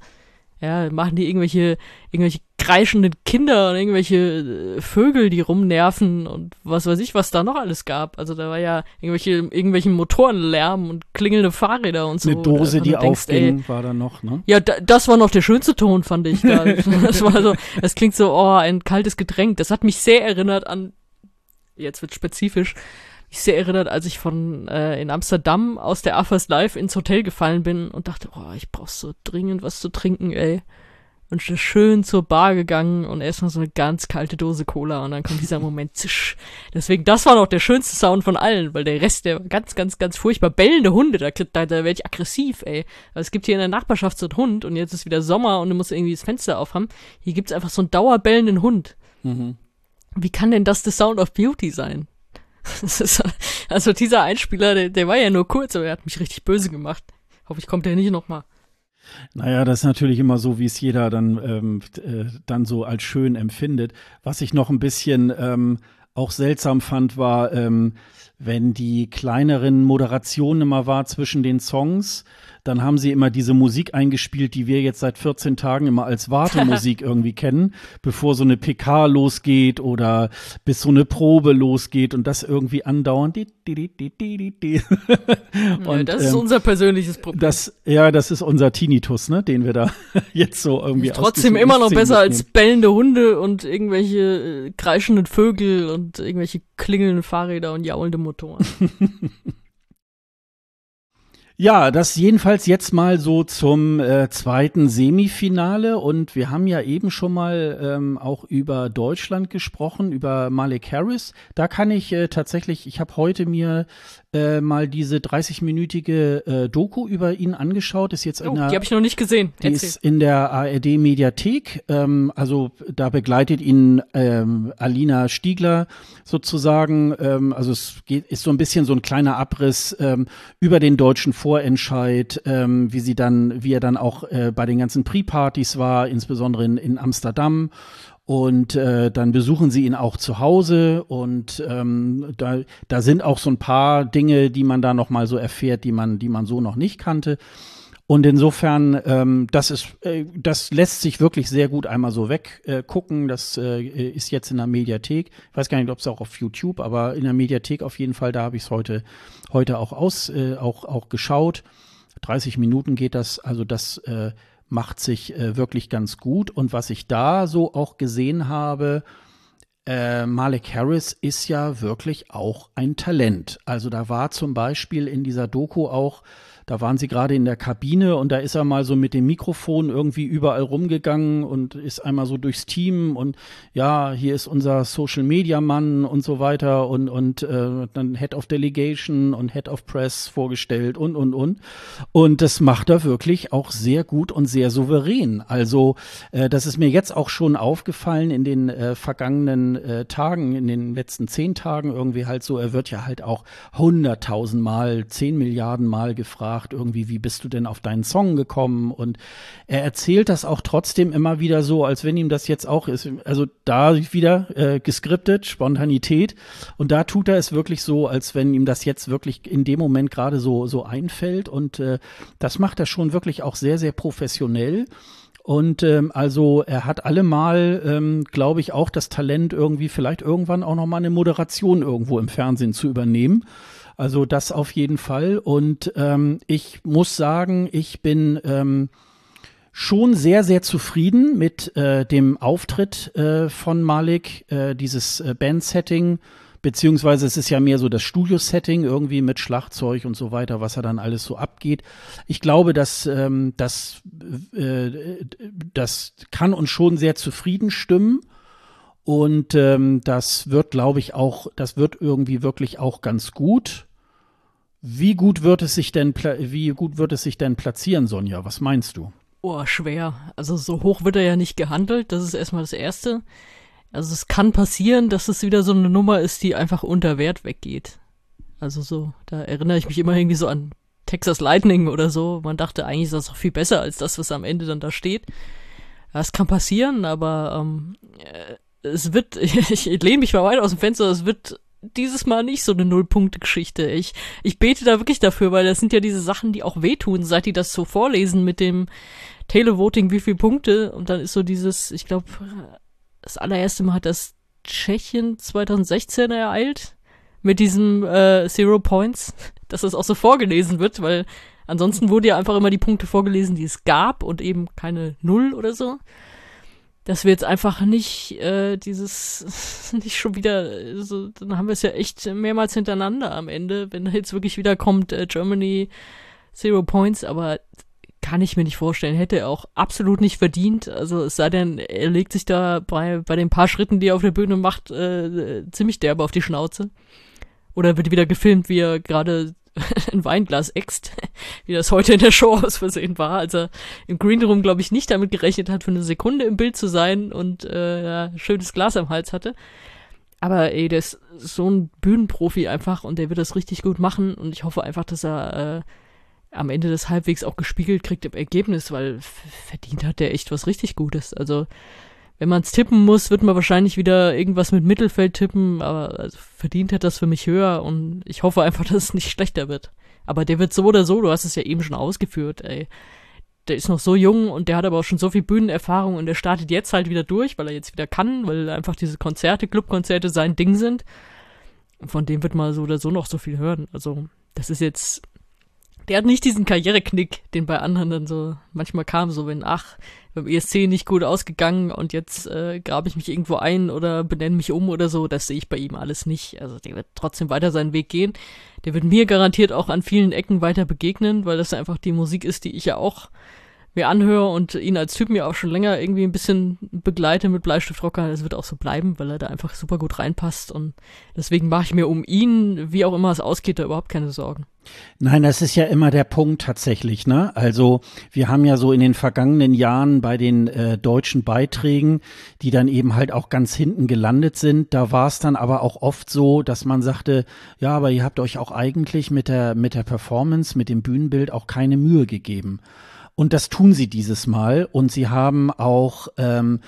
Ja, machen die irgendwelche, irgendwelche kreischenden Kinder und irgendwelche äh, Vögel, die rumnerven und was weiß ich, was da noch alles gab. Also da war ja irgendwelche, irgendwelchen Motorenlärm und klingelnde Fahrräder und so. Eine Dose, die denkst, aufging, ey, war da noch, ne? Ja, da, das war noch der schönste Ton, fand ich. Da. das war so, das klingt so, oh, ein kaltes Getränk. Das hat mich sehr erinnert an, jetzt wird spezifisch, mich sehr erinnert, als ich von äh, in Amsterdam aus der AFAS Live ins Hotel gefallen bin und dachte, oh, ich brauch so dringend was zu trinken, ey. Und schön zur Bar gegangen und erstmal so eine ganz kalte Dose Cola und dann kommt dieser Moment, zisch. Deswegen, das war noch der schönste Sound von allen, weil der Rest, der war ganz, ganz, ganz furchtbar. Bellende Hunde, da, da, da werde ich aggressiv, ey. Also es gibt hier in der Nachbarschaft so einen Hund und jetzt ist wieder Sommer und du musst irgendwie das Fenster aufhaben. Hier gibt's einfach so einen dauerbellenden Hund. Mhm. Wie kann denn das the Sound of Beauty sein? also dieser Einspieler, der, der war ja nur kurz, aber er hat mich richtig böse gemacht. Hoffe ich, kommt der nicht nochmal. Naja, das ist natürlich immer so, wie es jeder dann, ähm, äh, dann so als schön empfindet. Was ich noch ein bisschen ähm, auch seltsam fand, war, ähm, wenn die kleineren Moderationen immer war zwischen den Songs, dann haben sie immer diese Musik eingespielt, die wir jetzt seit 14 Tagen immer als Wartemusik irgendwie kennen, bevor so eine PK losgeht oder bis so eine Probe losgeht und das irgendwie andauernd. und, ja, das ist ähm, unser persönliches Problem. Das, ja, das ist unser Tinnitus, ne, den wir da jetzt so irgendwie Trotzdem immer noch besser mitnehmen. als bellende Hunde und irgendwelche äh, kreischenden Vögel und irgendwelche klingelnden Fahrräder und jaulende Motoren. Ja, das jedenfalls jetzt mal so zum äh, zweiten Semifinale und wir haben ja eben schon mal ähm, auch über Deutschland gesprochen, über Malik Harris. Da kann ich äh, tatsächlich, ich habe heute mir äh, mal diese 30-minütige äh, Doku über ihn angeschaut. Ist jetzt oh, in der, die habe ich noch nicht gesehen. Die ist in der ARD Mediathek. Ähm, also da begleitet ihn ähm, Alina Stiegler sozusagen. Ähm, also es geht, ist so ein bisschen so ein kleiner Abriss ähm, über den deutschen Vorentscheid, ähm, wie sie dann, wie er dann auch äh, bei den ganzen Pre-Partys war, insbesondere in, in Amsterdam und äh, dann besuchen sie ihn auch zu Hause und ähm, da, da sind auch so ein paar Dinge, die man da noch mal so erfährt, die man, die man so noch nicht kannte. Und insofern, ähm, das ist, äh, das lässt sich wirklich sehr gut einmal so weggucken. Äh, das äh, ist jetzt in der Mediathek. Ich weiß gar nicht, ob es auch auf YouTube, aber in der Mediathek auf jeden Fall. Da habe ich es heute, heute auch aus, äh, auch auch geschaut. 30 Minuten geht das. Also das äh, macht sich äh, wirklich ganz gut. Und was ich da so auch gesehen habe, äh, Malik Harris ist ja wirklich auch ein Talent. Also da war zum Beispiel in dieser Doku auch da waren sie gerade in der Kabine und da ist er mal so mit dem Mikrofon irgendwie überall rumgegangen und ist einmal so durchs Team und ja, hier ist unser Social Media Mann und so weiter und, und äh, dann Head of Delegation und Head of Press vorgestellt und, und, und. Und das macht er wirklich auch sehr gut und sehr souverän. Also äh, das ist mir jetzt auch schon aufgefallen in den äh, vergangenen äh, Tagen, in den letzten zehn Tagen irgendwie halt so, er wird ja halt auch hunderttausend Mal, zehn Milliarden Mal gefragt, gefragt, irgendwie, wie bist du denn auf deinen Song gekommen? Und er erzählt das auch trotzdem immer wieder so, als wenn ihm das jetzt auch ist. Also da wieder äh, geskriptet, Spontanität. Und da tut er es wirklich so, als wenn ihm das jetzt wirklich in dem Moment gerade so, so einfällt. Und äh, das macht er schon wirklich auch sehr, sehr professionell. Und ähm, also er hat allemal, ähm, glaube ich, auch das Talent, irgendwie vielleicht irgendwann auch nochmal eine Moderation irgendwo im Fernsehen zu übernehmen. Also das auf jeden Fall. Und ähm, ich muss sagen, ich bin ähm, schon sehr, sehr zufrieden mit äh, dem Auftritt äh, von Malik, äh, dieses äh, Band-Setting, beziehungsweise es ist ja mehr so das Studio-Setting irgendwie mit Schlagzeug und so weiter, was er dann alles so abgeht. Ich glaube, dass ähm, das, äh, das kann uns schon sehr zufrieden stimmen. Und ähm, das wird, glaube ich, auch, das wird irgendwie wirklich auch ganz gut. Wie gut wird es sich denn, wie gut wird es sich denn platzieren, Sonja? Was meinst du? Oh, schwer. Also so hoch wird er ja nicht gehandelt. Das ist erstmal das Erste. Also es kann passieren, dass es wieder so eine Nummer ist, die einfach unter Wert weggeht. Also so, da erinnere ich mich immer irgendwie so an Texas Lightning oder so. Man dachte, eigentlich ist das auch viel besser als das, was am Ende dann da steht. Das kann passieren, aber ähm, äh, es wird, ich, ich lehne mich mal weit aus dem Fenster, es wird dieses Mal nicht so eine Nullpunkte-Geschichte. Ich, ich bete da wirklich dafür, weil das sind ja diese Sachen, die auch wehtun, seit die das so vorlesen mit dem Televoting, wie viele Punkte. Und dann ist so dieses, ich glaube, das allererste Mal hat das Tschechien 2016 ereilt mit diesem äh, Zero Points, dass das auch so vorgelesen wird, weil ansonsten wurde ja einfach immer die Punkte vorgelesen, die es gab und eben keine Null oder so dass wir jetzt einfach nicht äh, dieses, nicht schon wieder, so, dann haben wir es ja echt mehrmals hintereinander am Ende, wenn jetzt wirklich wieder kommt, äh, Germany Zero Points, aber kann ich mir nicht vorstellen. Hätte er auch absolut nicht verdient. Also es sei denn, er legt sich da bei, bei den paar Schritten, die er auf der Bühne macht, äh, ziemlich derbe auf die Schnauze. Oder wird wieder gefilmt, wie er gerade ein Weinglas äxt, wie das heute in der Show aus Versehen war, als er im Green Room, glaube ich, nicht damit gerechnet hat, für eine Sekunde im Bild zu sein und äh, ja, schönes Glas am Hals hatte. Aber ey, der ist so ein Bühnenprofi einfach und der wird das richtig gut machen und ich hoffe einfach, dass er äh, am Ende des halbwegs auch gespiegelt kriegt im Ergebnis, weil verdient hat der echt was richtig Gutes. Also wenn man es tippen muss, wird man wahrscheinlich wieder irgendwas mit Mittelfeld tippen, aber also verdient hat das für mich höher und ich hoffe einfach, dass es nicht schlechter wird. Aber der wird so oder so, du hast es ja eben schon ausgeführt, ey. Der ist noch so jung und der hat aber auch schon so viel Bühnenerfahrung und der startet jetzt halt wieder durch, weil er jetzt wieder kann, weil einfach diese Konzerte, Clubkonzerte sein Ding sind. Von dem wird man so oder so noch so viel hören. Also, das ist jetzt der hat nicht diesen Karriereknick, den bei anderen dann so manchmal kam, so wenn, ach, beim ESC nicht gut ausgegangen und jetzt äh, grabe ich mich irgendwo ein oder benenne mich um oder so, das sehe ich bei ihm alles nicht. Also der wird trotzdem weiter seinen Weg gehen. der wird mir garantiert auch an vielen Ecken weiter begegnen, weil das einfach die Musik ist, die ich ja auch mir anhöre und ihn als Typ mir auch schon länger irgendwie ein bisschen begleite mit Bleistiftrocker. Das wird auch so bleiben, weil er da einfach super gut reinpasst und deswegen mache ich mir um ihn, wie auch immer es ausgeht, da überhaupt keine Sorgen. Nein, das ist ja immer der Punkt tatsächlich, ne? Also wir haben ja so in den vergangenen Jahren bei den äh, deutschen Beiträgen, die dann eben halt auch ganz hinten gelandet sind, da war es dann aber auch oft so, dass man sagte, ja, aber ihr habt euch auch eigentlich mit der mit der Performance, mit dem Bühnenbild auch keine Mühe gegeben. Und das tun sie dieses Mal. Und sie haben auch ähm,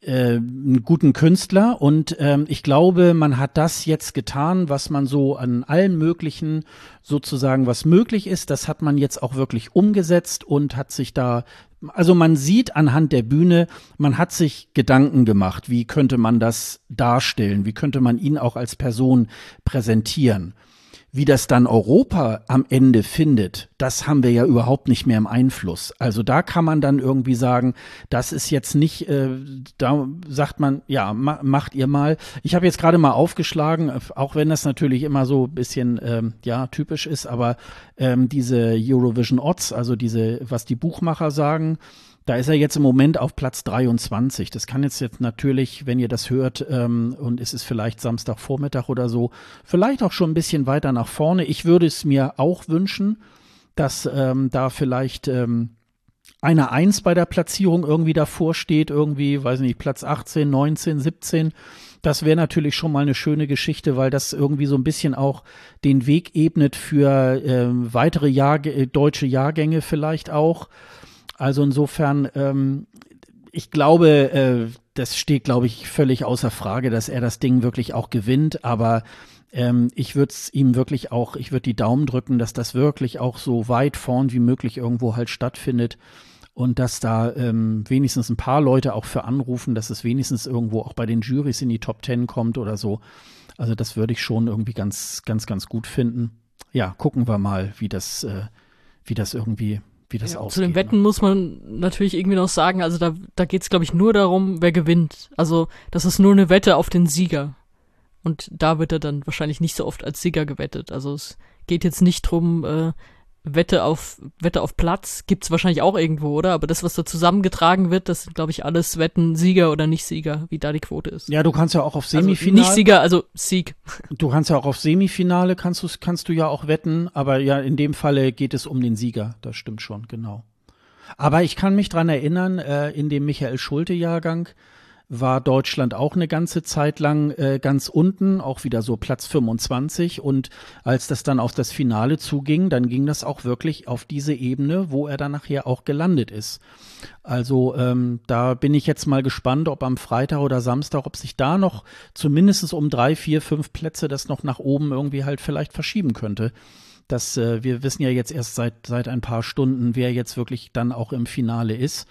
äh, einen guten Künstler. Und ähm, ich glaube, man hat das jetzt getan, was man so an allen möglichen sozusagen, was möglich ist, das hat man jetzt auch wirklich umgesetzt und hat sich da also man sieht anhand der Bühne, man hat sich Gedanken gemacht, wie könnte man das darstellen, wie könnte man ihn auch als Person präsentieren. Wie das dann Europa am Ende findet, das haben wir ja überhaupt nicht mehr im Einfluss. Also da kann man dann irgendwie sagen, das ist jetzt nicht, äh, da sagt man, ja, ma macht ihr mal. Ich habe jetzt gerade mal aufgeschlagen, auch wenn das natürlich immer so ein bisschen, ähm, ja, typisch ist, aber ähm, diese Eurovision Odds, also diese, was die Buchmacher sagen, da ist er jetzt im Moment auf Platz 23. Das kann jetzt, jetzt natürlich, wenn ihr das hört, ähm, und es ist vielleicht Samstagvormittag oder so, vielleicht auch schon ein bisschen weiter nach vorne. Ich würde es mir auch wünschen, dass ähm, da vielleicht ähm, eine Eins bei der Platzierung irgendwie davor steht, irgendwie, weiß nicht, Platz 18, 19, 17. Das wäre natürlich schon mal eine schöne Geschichte, weil das irgendwie so ein bisschen auch den Weg ebnet für ähm, weitere Jahr äh, deutsche Jahrgänge vielleicht auch. Also insofern, ähm, ich glaube, äh, das steht, glaube ich, völlig außer Frage, dass er das Ding wirklich auch gewinnt. Aber ähm, ich würde es ihm wirklich auch, ich würde die Daumen drücken, dass das wirklich auch so weit vorn wie möglich irgendwo halt stattfindet und dass da ähm, wenigstens ein paar Leute auch für anrufen, dass es wenigstens irgendwo auch bei den Jurys in die Top Ten kommt oder so. Also das würde ich schon irgendwie ganz, ganz, ganz gut finden. Ja, gucken wir mal, wie das, äh, wie das irgendwie wie das ja, ausgeht. Zu den Wetten ne? muss man natürlich irgendwie noch sagen, also da, da geht es, glaube ich, nur darum, wer gewinnt. Also das ist nur eine Wette auf den Sieger. Und da wird er dann wahrscheinlich nicht so oft als Sieger gewettet. Also es geht jetzt nicht drum, äh, Wette auf Wette auf Platz gibt's wahrscheinlich auch irgendwo, oder? Aber das, was da zusammengetragen wird, das sind, glaube ich, alles Wetten Sieger oder nicht Sieger, wie da die Quote ist. Ja, du kannst ja auch auf Semifinale. Also nicht Sieger, also Sieg. Du kannst ja auch auf Semifinale kannst du kannst du ja auch wetten, aber ja, in dem Falle geht es um den Sieger. Das stimmt schon, genau. Aber ich kann mich dran erinnern, äh, in dem Michael Schulte Jahrgang war Deutschland auch eine ganze Zeit lang äh, ganz unten, auch wieder so Platz 25. Und als das dann auf das Finale zuging, dann ging das auch wirklich auf diese Ebene, wo er dann nachher auch gelandet ist. Also ähm, da bin ich jetzt mal gespannt, ob am Freitag oder Samstag, ob sich da noch zumindest um drei, vier, fünf Plätze das noch nach oben irgendwie halt vielleicht verschieben könnte. Das, äh, wir wissen ja jetzt erst seit, seit ein paar Stunden, wer jetzt wirklich dann auch im Finale ist.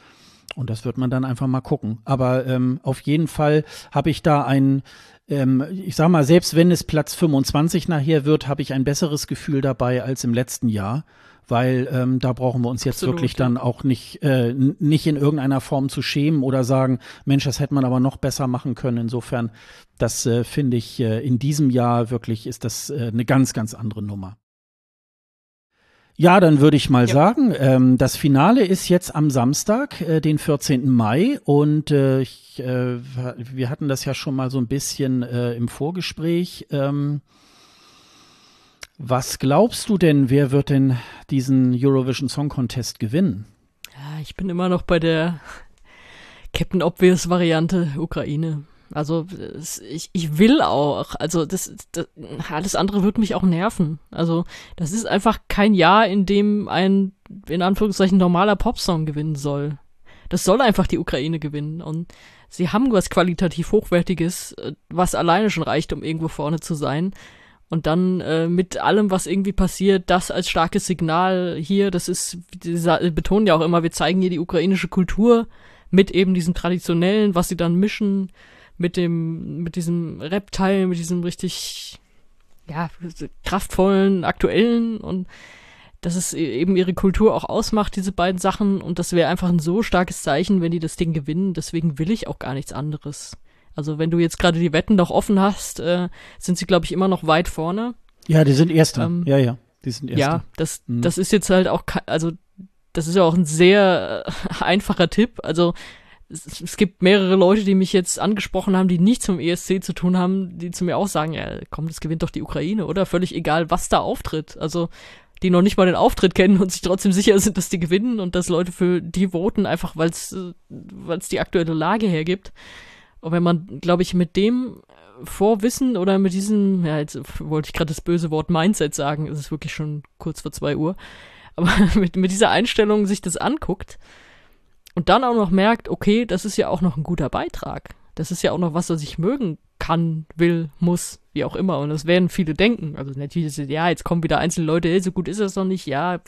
Und das wird man dann einfach mal gucken. Aber ähm, auf jeden Fall habe ich da ein, ähm, ich sag mal, selbst wenn es Platz 25 nachher wird, habe ich ein besseres Gefühl dabei als im letzten Jahr. Weil ähm, da brauchen wir uns jetzt Absolut, wirklich dann auch nicht, äh, nicht in irgendeiner Form zu schämen oder sagen, Mensch, das hätte man aber noch besser machen können. Insofern, das äh, finde ich äh, in diesem Jahr wirklich ist das äh, eine ganz, ganz andere Nummer. Ja, dann würde ich mal ja. sagen, ähm, das Finale ist jetzt am Samstag, äh, den 14. Mai. Und äh, ich, äh, wir hatten das ja schon mal so ein bisschen äh, im Vorgespräch. Ähm, was glaubst du denn, wer wird denn diesen Eurovision Song Contest gewinnen? Ja, ich bin immer noch bei der Captain Obvious Variante Ukraine. Also ich, ich will auch. Also das, das alles andere wird mich auch nerven. Also das ist einfach kein Jahr, in dem ein in Anführungszeichen normaler Popsong gewinnen soll. Das soll einfach die Ukraine gewinnen und sie haben was qualitativ hochwertiges, äh, was alleine schon reicht, um irgendwo vorne zu sein. Und dann äh, mit allem, was irgendwie passiert, das als starkes Signal hier, das ist, die betonen ja auch immer, wir zeigen hier die ukrainische Kultur mit eben diesem traditionellen, was sie dann mischen mit dem, mit diesem Rap-Teil, mit diesem richtig, ja, kraftvollen, aktuellen und dass es e-, eben ihre Kultur auch ausmacht, diese beiden Sachen. Und das wäre einfach ein so starkes Zeichen, wenn die das Ding gewinnen. Deswegen will ich auch gar nichts anderes. Also wenn du jetzt gerade die Wetten noch offen hast, äh, sind sie, glaube ich, immer noch weit vorne. Ja, die sind Erster. Ähm, ja, ja, die sind Erster. Ja, das, mhm. das ist jetzt halt auch, also das ist ja auch ein sehr äh, einfacher Tipp. Also es, es, gibt mehrere Leute, die mich jetzt angesprochen haben, die nichts zum ESC zu tun haben, die zu mir auch sagen, ja, komm, das gewinnt doch die Ukraine, oder? Völlig egal, was da auftritt. Also die noch nicht mal den Auftritt kennen und sich trotzdem sicher sind, dass die gewinnen und dass Leute für die voten, einfach weil es es die aktuelle Lage hergibt. Und wenn man, glaube ich, mit dem Vorwissen oder mit diesem, ja, jetzt wollte ich gerade das böse Wort Mindset sagen, es ist wirklich schon kurz vor zwei Uhr, aber mit, mit dieser Einstellung sich das anguckt und dann auch noch merkt, okay, das ist ja auch noch ein guter Beitrag. Das ist ja auch noch was, was ich mögen kann, will, muss, wie auch immer. Und das werden viele denken. Also natürlich ja, jetzt kommen wieder einzelne Leute, hey, so gut ist das noch nicht. Ja,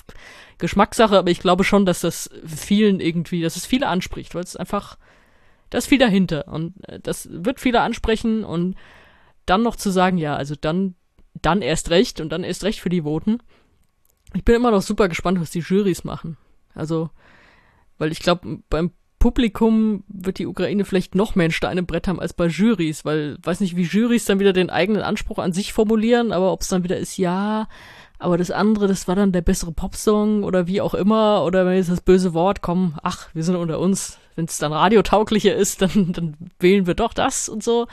Geschmackssache, aber ich glaube schon, dass das vielen irgendwie, dass es viele anspricht, weil es einfach, da ist viel dahinter. Und äh, das wird viele ansprechen und dann noch zu sagen, ja, also dann, dann erst recht und dann erst recht für die Voten. Ich bin immer noch super gespannt, was die Jurys machen. Also, weil ich glaube, beim Publikum wird die Ukraine vielleicht noch mehr ein Stein im Brett haben als bei Jurys, weil weiß nicht, wie Jurys dann wieder den eigenen Anspruch an sich formulieren, aber ob es dann wieder ist, ja, aber das andere, das war dann der bessere Popsong oder wie auch immer, oder wenn jetzt das böse Wort, komm, ach, wir sind unter uns, wenn es dann radiotauglicher ist, dann, dann wählen wir doch das und so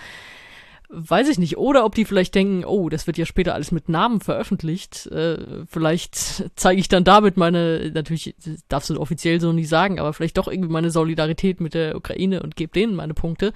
weiß ich nicht. Oder ob die vielleicht denken, oh, das wird ja später alles mit Namen veröffentlicht. Äh, vielleicht zeige ich dann damit meine, natürlich darfst du offiziell so nicht sagen, aber vielleicht doch irgendwie meine Solidarität mit der Ukraine und gebe denen meine Punkte.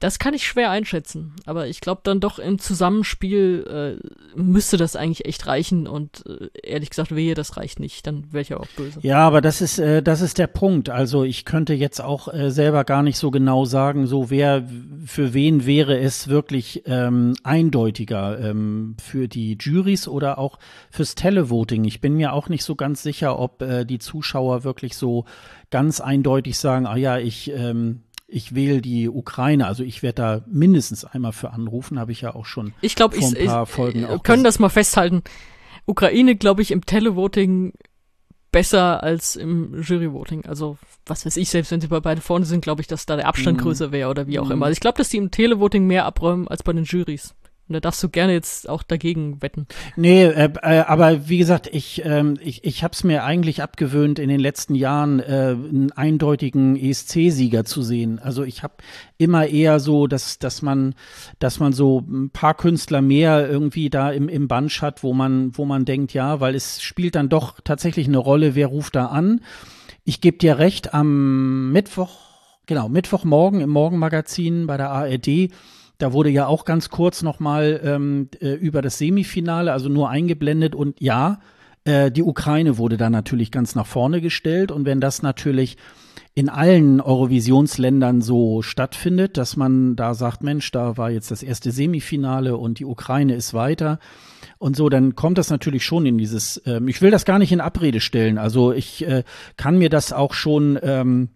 Das kann ich schwer einschätzen, aber ich glaube dann doch im Zusammenspiel äh, müsste das eigentlich echt reichen und äh, ehrlich gesagt, wehe, das reicht nicht, dann wäre ich ja auch böse. Ja, aber das ist, äh, das ist der Punkt. Also ich könnte jetzt auch äh, selber gar nicht so genau sagen, so wer, für wen wäre es wirklich ähm, eindeutiger, ähm, für die Juries oder auch fürs Televoting. Ich bin mir auch nicht so ganz sicher, ob äh, die Zuschauer wirklich so ganz eindeutig sagen, ah ja, ich ähm, ich wähle die Ukraine. Also ich werde da mindestens einmal für anrufen, habe ich ja auch schon ich glaub, vor ein paar ich, Folgen auch können das mal festhalten. Ukraine, glaube ich, im Televoting besser als im Juryvoting. Also, was weiß ich, selbst wenn sie bei beide vorne sind, glaube ich, dass da der Abstand mhm. größer wäre oder wie auch mhm. immer. Also ich glaube, dass die im Televoting mehr abräumen als bei den Jurys. Und da darfst du gerne jetzt auch dagegen wetten. Nee, äh, äh, aber wie gesagt, ich, ähm, ich, ich habe es mir eigentlich abgewöhnt, in den letzten Jahren äh, einen eindeutigen ESC-Sieger zu sehen. Also ich habe immer eher so, dass, dass man, dass man so ein paar Künstler mehr irgendwie da im, im Bunch hat, wo man, wo man denkt, ja, weil es spielt dann doch tatsächlich eine Rolle, wer ruft da an. Ich gebe dir recht, am Mittwoch, genau, Mittwochmorgen im Morgenmagazin bei der ARD da wurde ja auch ganz kurz nochmal ähm, äh, über das Semifinale, also nur eingeblendet. Und ja, äh, die Ukraine wurde da natürlich ganz nach vorne gestellt. Und wenn das natürlich in allen Eurovisionsländern so stattfindet, dass man da sagt, Mensch, da war jetzt das erste Semifinale und die Ukraine ist weiter und so, dann kommt das natürlich schon in dieses, ähm, ich will das gar nicht in Abrede stellen, also ich äh, kann mir das auch schon ähm,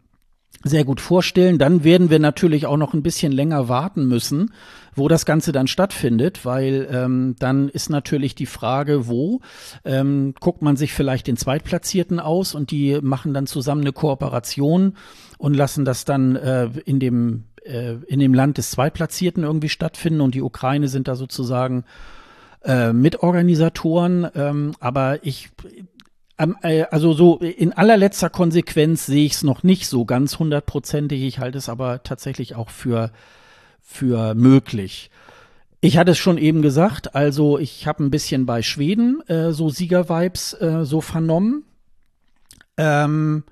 sehr gut vorstellen. Dann werden wir natürlich auch noch ein bisschen länger warten müssen, wo das Ganze dann stattfindet, weil ähm, dann ist natürlich die Frage, wo ähm, guckt man sich vielleicht den Zweitplatzierten aus und die machen dann zusammen eine Kooperation und lassen das dann äh, in dem äh, in dem Land des Zweitplatzierten irgendwie stattfinden und die Ukraine sind da sozusagen äh, Mitorganisatoren. Ähm, aber ich also so in allerletzter Konsequenz sehe ich es noch nicht so ganz hundertprozentig. Ich halte es aber tatsächlich auch für, für möglich. Ich hatte es schon eben gesagt, also ich habe ein bisschen bei Schweden äh, so Siegervibes äh, so vernommen. Ähm,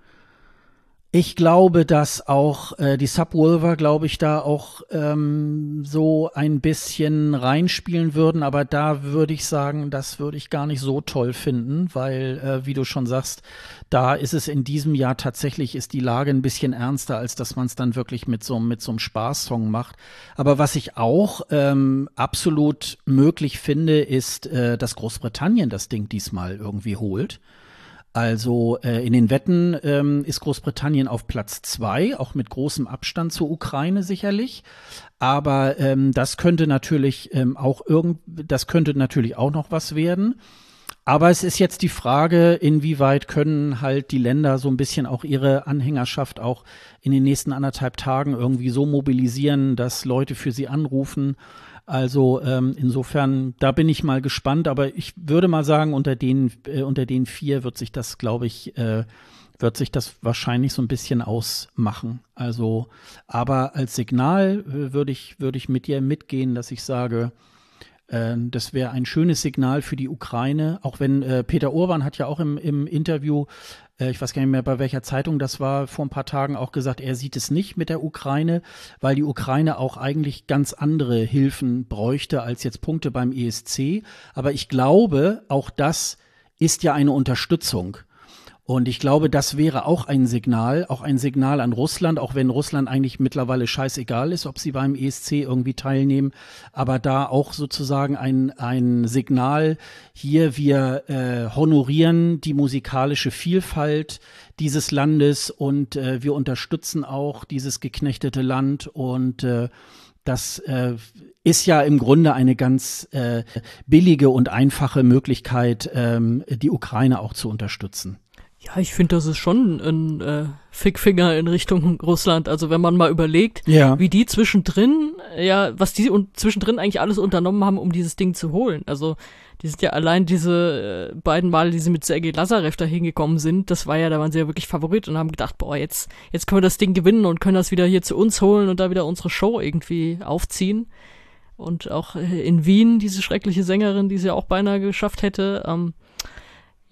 ich glaube, dass auch äh, die Subwolver, glaube ich, da auch ähm, so ein bisschen reinspielen würden, aber da würde ich sagen, das würde ich gar nicht so toll finden, weil, äh, wie du schon sagst, da ist es in diesem Jahr tatsächlich, ist die Lage ein bisschen ernster, als dass man es dann wirklich mit so, mit so einem Spaßsong macht. Aber was ich auch ähm, absolut möglich finde, ist, äh, dass Großbritannien das Ding diesmal irgendwie holt. Also äh, in den Wetten ähm, ist Großbritannien auf Platz zwei, auch mit großem Abstand zur Ukraine sicherlich. Aber ähm, das könnte natürlich ähm, auch irgend, das könnte natürlich auch noch was werden. Aber es ist jetzt die Frage, inwieweit können halt die Länder so ein bisschen auch ihre Anhängerschaft auch in den nächsten anderthalb Tagen irgendwie so mobilisieren, dass Leute für sie anrufen Also ähm, insofern, da bin ich mal gespannt, aber ich würde mal sagen, unter den, äh, unter den vier wird sich das, glaube ich, äh, wird sich das wahrscheinlich so ein bisschen ausmachen. Also, aber als Signal äh, würde ich, würde ich mit dir mitgehen, dass ich sage, das wäre ein schönes Signal für die Ukraine, auch wenn äh, Peter Urban hat ja auch im, im Interview äh, ich weiß gar nicht mehr, bei welcher Zeitung das war, vor ein paar Tagen auch gesagt, er sieht es nicht mit der Ukraine, weil die Ukraine auch eigentlich ganz andere Hilfen bräuchte als jetzt Punkte beim ESC. Aber ich glaube, auch das ist ja eine Unterstützung. Und ich glaube, das wäre auch ein Signal, auch ein Signal an Russland, auch wenn Russland eigentlich mittlerweile scheißegal ist, ob sie beim ESC irgendwie teilnehmen, aber da auch sozusagen ein, ein Signal, hier wir äh, honorieren die musikalische Vielfalt dieses Landes und äh, wir unterstützen auch dieses geknechtete Land und äh, das äh, ist ja im Grunde eine ganz äh, billige und einfache Möglichkeit, ähm, die Ukraine auch zu unterstützen. Ja, ich finde, das ist schon ein äh, Fickfinger in Richtung Russland. Also wenn man mal überlegt, ja. wie die zwischendrin, ja, was die und zwischendrin eigentlich alles unternommen haben, um dieses Ding zu holen. Also die sind ja allein diese äh, beiden Male, die sie mit Sergei Lazarev da hingekommen sind, das war ja, da waren sie ja wirklich Favorit und haben gedacht, boah, jetzt, jetzt können wir das Ding gewinnen und können das wieder hier zu uns holen und da wieder unsere Show irgendwie aufziehen. Und auch äh, in Wien, diese schreckliche Sängerin, die sie auch beinahe geschafft hätte, ähm,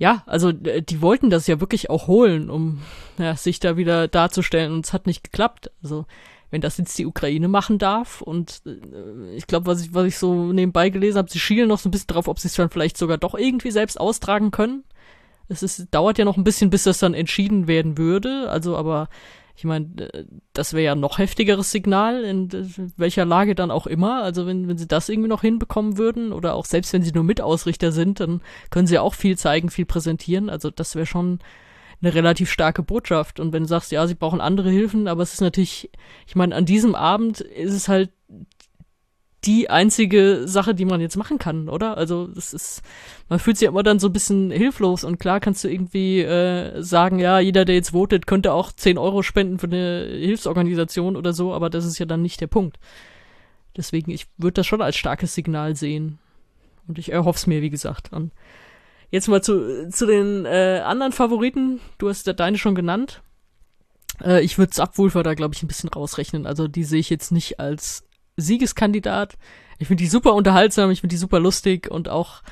ja, also äh, die wollten das ja wirklich auch holen, um ja, sich da wieder darzustellen und es hat nicht geklappt. Also wenn das jetzt die Ukraine machen darf und äh, ich glaube, was ich, was ich so nebenbei gelesen habe, sie schielen noch so ein bisschen drauf, ob sie es dann vielleicht sogar doch irgendwie selbst austragen können. Es ist, dauert ja noch ein bisschen, bis das dann entschieden werden würde. Also, aber ich meine, äh, das wäre ja noch heftigeres Signal, in welcher Lage dann auch immer. Also wenn, wenn sie das irgendwie noch hinbekommen würden oder auch selbst wenn sie nur Mitausrichter sind, dann können sie auch viel zeigen, viel präsentieren. Also das wäre schon eine relativ starke Botschaft. Und wenn du sagst, ja, sie brauchen andere Hilfen, aber es ist natürlich, ich meine, an diesem Abend ist es halt die einzige Sache, die man jetzt machen kann, oder? Also das ist, man fühlt sich immer dann so ein bisschen hilflos und klar kannst du irgendwie äh, sagen, ja, jeder, der jetzt votet, könnte auch 10 Euro spenden für eine Hilfsorganisation oder so, aber das ist ja dann nicht der Punkt. Deswegen, ich würde das schon als starkes Signal sehen. Und ich erhoffe es mir, wie gesagt. Und jetzt mal zu, zu den äh, anderen Favoriten. Du hast ja deine schon genannt. Äh, ich würde Subwoofer da, glaube ich, ein bisschen rausrechnen. Also die sehe ich jetzt nicht als Siegeskandidat. Ich finde die super unterhaltsam, ich finde die super lustig und auch,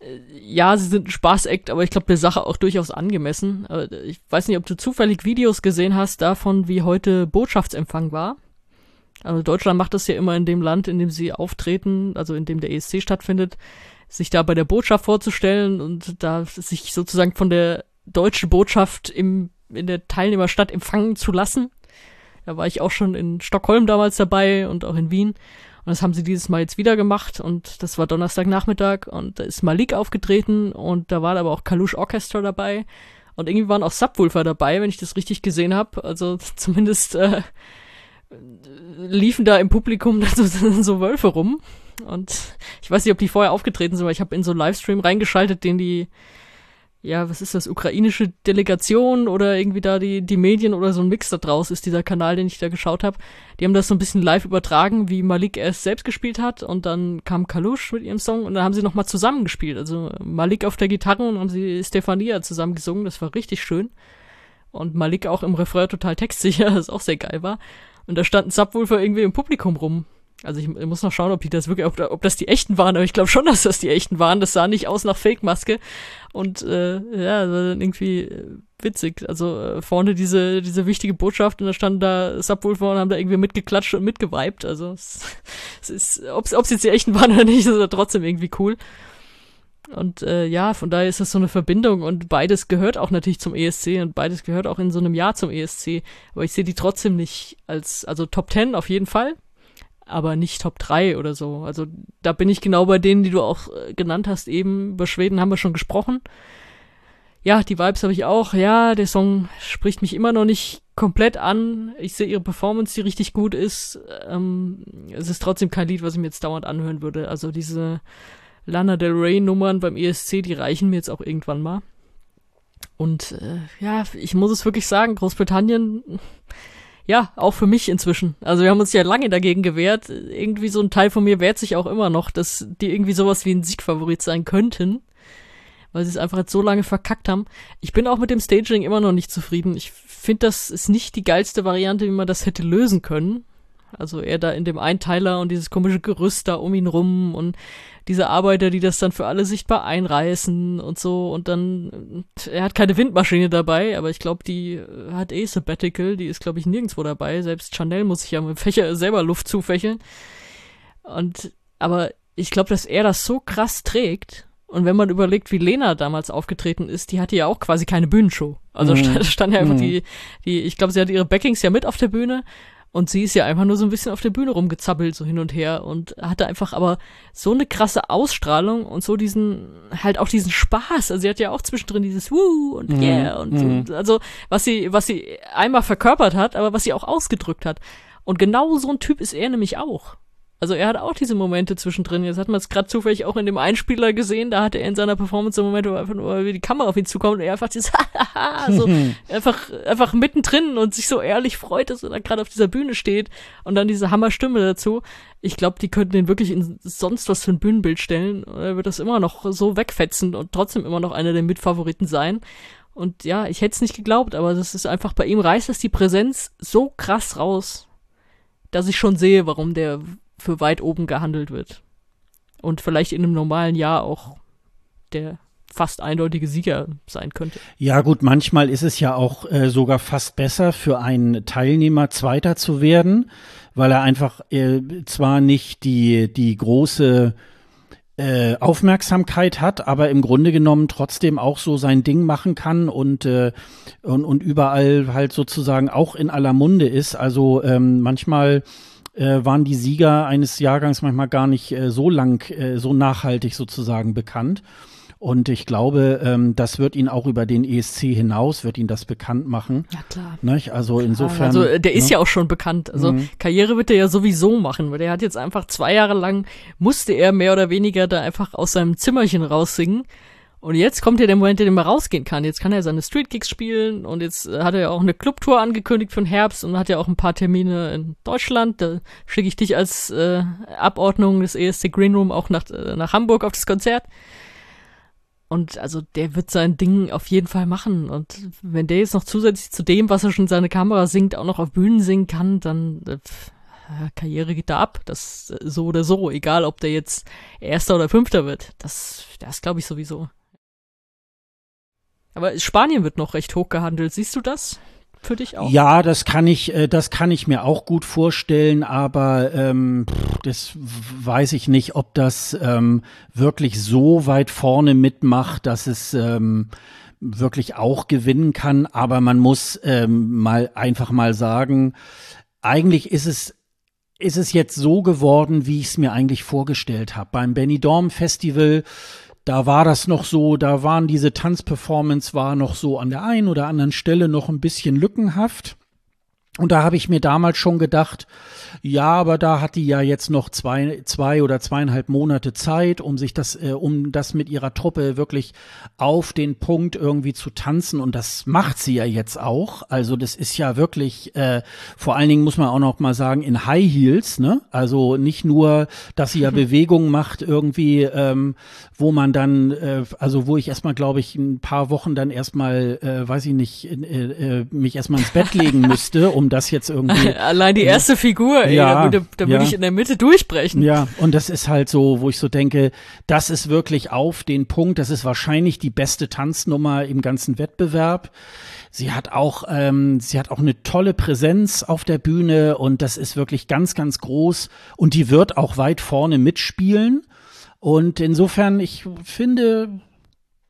äh, ja, sie sind ein Spaßact, aber ich glaube der Sache auch durchaus angemessen. Ich weiß nicht, ob du zufällig Videos gesehen hast davon, wie heute Botschaftsempfang war. Also Deutschland macht das ja immer in dem Land, in dem sie auftreten, also in dem der ESC stattfindet, sich da bei der Botschaft vorzustellen und da sich sozusagen von der deutschen Botschaft im, in der Teilnehmerstadt empfangen zu lassen. Da war ich auch schon in Stockholm damals dabei und auch in Wien. Und das haben sie dieses Mal jetzt wieder gemacht. Und das war Donnerstagnachmittag. Und da ist Malik aufgetreten. Und da war aber auch Kalush Orchestra dabei. Und irgendwie waren auch Subwoofer dabei, wenn ich das richtig gesehen habe. Also zumindest äh, liefen da im Publikum so, so Wölfe rum. Und ich weiß nicht, ob die vorher aufgetreten sind, weil ich habe in so einen Livestream reingeschaltet, den die ja, was ist das, ukrainische Delegation oder irgendwie da die, die Medien oder so ein Mix da draus ist dieser Kanal, den ich da geschaut habe. Die haben das so ein bisschen live übertragen, wie Malik erst selbst gespielt hat und dann kam Kalush mit ihrem Song und dann haben sie nochmal zusammen gespielt. Also Malik auf der Gitarre und haben sie Stefania zusammen gesungen, das war richtig schön. Und Malik auch im Refrain total textsicher, das auch sehr geil war. Und da stand ein Subwoofer irgendwie im Publikum rum. Also ich, ich, muss noch schauen, ob die das wirklich, ob, ob das die echten waren, aber ich glaube schon, dass das die echten waren. Das sah nicht aus nach Fake-Maske. Und äh, ja, irgendwie äh, witzig. Also äh, vorne diese, diese wichtige Botschaft und da standen da Subwoofer und haben da irgendwie mitgeklatscht und mitgeweibt. Also es, es ist, ob es jetzt die echten waren oder nicht, ist aber trotzdem irgendwie cool. Und äh, ja, von daher ist das so eine Verbindung und beides gehört auch natürlich zum ESC und beides gehört auch in so einem Jahr zum ESC. Aber ich sehe die trotzdem nicht als, also Top 10 auf jeden Fall aber nicht Top 3 oder so. Also da bin ich genau bei denen, die du auch äh, genannt hast eben. Über Schweden haben wir schon gesprochen. Ja, die Vibes habe ich auch. Ja, der Song spricht mich immer noch nicht komplett an. Ich sehe ihre Performance, die richtig gut ist. Ähm, es ist trotzdem kein Lied, was ich mir jetzt dauernd anhören würde. Also diese Lana Del Rey Nummern beim ESC, die reichen mir jetzt auch irgendwann mal. Und äh, ja, ich muss es wirklich sagen, Großbritannien ja, auch für mich inzwischen. Also wir haben uns ja lange dagegen gewehrt. Irgendwie so ein Teil von mir wehrt sich auch immer noch, dass die irgendwie sowas wie ein Siegfavorit sein könnten. Weil sie es einfach jetzt so lange verkackt haben. Ich bin auch mit dem Staging immer noch nicht zufrieden. Ich finde, das ist nicht die geilste Variante, wie man das hätte lösen können. Also er da in dem Einteiler und dieses komische Gerüst da um ihn rum und diese Arbeiter, die das dann für alle sichtbar einreißen und so und dann, er hat keine Windmaschine dabei, aber ich glaube, die hat eh Sabbatical, die ist glaube ich nirgendwo dabei, selbst Chanel muss sich ja mit Fächer selber Luft zufächeln und, aber ich glaube, dass er das so krass trägt und wenn man überlegt, wie Lena damals aufgetreten ist, die hatte ja auch quasi keine Bühnenshow. Also mhm. stand, stand ja einfach mhm. die, die, ich glaube, sie hat ihre Backings ja mit auf der Bühne und sie ist ja einfach nur so ein bisschen auf der Bühne rumgezappelt, so hin und her und hatte einfach aber so eine krasse Ausstrahlung und so diesen, halt auch diesen Spaß. Also sie hat ja auch zwischendrin dieses Woo und mhm. Yeah und mhm. so, also was sie, was sie einmal verkörpert hat, aber was sie auch ausgedrückt hat. Und genau so ein Typ ist er nämlich auch. Also er hat auch diese Momente zwischendrin. Jetzt hat man es gerade zufällig auch in dem Einspieler gesehen. Da hatte er in seiner Performance so Momente, wo einfach nur wie die Kamera auf ihn zukommt und er einfach dieses so einfach einfach mittendrin und sich so ehrlich freut, dass er da gerade auf dieser Bühne steht und dann diese Hammerstimme dazu. Ich glaube, die könnten den wirklich in sonst was für ein Bühnenbild stellen. Er wird das immer noch so wegfetzen und trotzdem immer noch einer der Mitfavoriten sein. Und ja, ich hätte es nicht geglaubt, aber das ist einfach bei ihm reißt das die Präsenz so krass raus, dass ich schon sehe, warum der für weit oben gehandelt wird. Und vielleicht in einem normalen Jahr auch der fast eindeutige Sieger sein könnte. Ja gut, manchmal ist es ja auch äh, sogar fast besser für einen Teilnehmer Zweiter zu werden, weil er einfach äh, zwar nicht die, die große äh, Aufmerksamkeit hat, aber im Grunde genommen trotzdem auch so sein Ding machen kann und, äh, und, und überall halt sozusagen auch in aller Munde ist. Also ähm, manchmal äh, waren die Sieger eines Jahrgangs manchmal gar nicht äh, so lang, äh, so nachhaltig sozusagen bekannt. Und ich glaube, ähm, das wird ihn auch über den ESC hinaus, wird ihn das bekannt machen. Ja, klar. Nicht? Also klar. insofern. Also äh, der ist ne? ja auch schon bekannt. Also mhm. Karriere wird er ja sowieso machen, weil der hat jetzt einfach zwei Jahre lang, musste er mehr oder weniger da einfach aus seinem Zimmerchen raussingen. Und jetzt kommt ja der Moment, in dem er rausgehen kann. Jetzt kann er seine Street Gigs spielen und jetzt äh, hat er ja auch eine Clubtour angekündigt für den Herbst und hat ja auch ein paar Termine in Deutschland. Da schicke ich dich als äh, Abordnung des ESC Green Room auch nach, äh, nach Hamburg auf das Konzert. Und also der wird sein Ding auf jeden Fall machen. Und wenn der jetzt noch zusätzlich zu dem, was er schon in seine Kamera singt, auch noch auf Bühnen singen kann, dann äh, Karriere geht da ab. Das äh, so oder so, egal ob der jetzt Erster oder Fünfter wird. Das, das glaube ich sowieso. Aber Spanien wird noch recht hoch gehandelt. Siehst du das? Für dich auch? Ja, das kann ich, äh, das kann ich mir auch gut vorstellen, aber ähm, das weiß ich nicht, ob das ähm, wirklich so weit vorne mitmacht, dass es ähm, wirklich auch gewinnen kann. Aber man muss ähm, mal einfach mal sagen, eigentlich ist es ist es jetzt so geworden, wie ich es mir eigentlich vorgestellt habe. Beim Benny Dorm Festival da war das noch so, da waren diese Tanzperformance war noch so an der einen oder anderen Stelle noch ein bisschen lückenhaft. Und da habe ich mir damals schon gedacht, ja, aber da hat die ja jetzt noch zwei, zwei oder zweieinhalb Monate Zeit, um sich das, äh, um das mit ihrer Truppe wirklich auf den Punkt irgendwie zu tanzen. Und das macht sie ja jetzt auch. Also das ist ja wirklich, äh, vor allen Dingen muss man auch noch mal sagen, in High Heels, ne? Also nicht nur, dass sie ja Bewegungen macht irgendwie, ähm, wo man dann, äh, also wo ich erstmal, glaube ich, ein paar Wochen dann erstmal, äh, weiß ich nicht, äh, äh, mich erstmal ins Bett legen müsste, um das jetzt irgendwie. Allein die erste Figur, ey, ja, da würde, da würde ja. ich in der Mitte durchbrechen. Ja, und das ist halt so, wo ich so denke, das ist wirklich auf den Punkt, das ist wahrscheinlich die beste Tanznummer im ganzen Wettbewerb. Sie hat auch, ähm, sie hat auch eine tolle Präsenz auf der Bühne und das ist wirklich ganz, ganz groß und die wird auch weit vorne mitspielen. Und insofern, ich finde,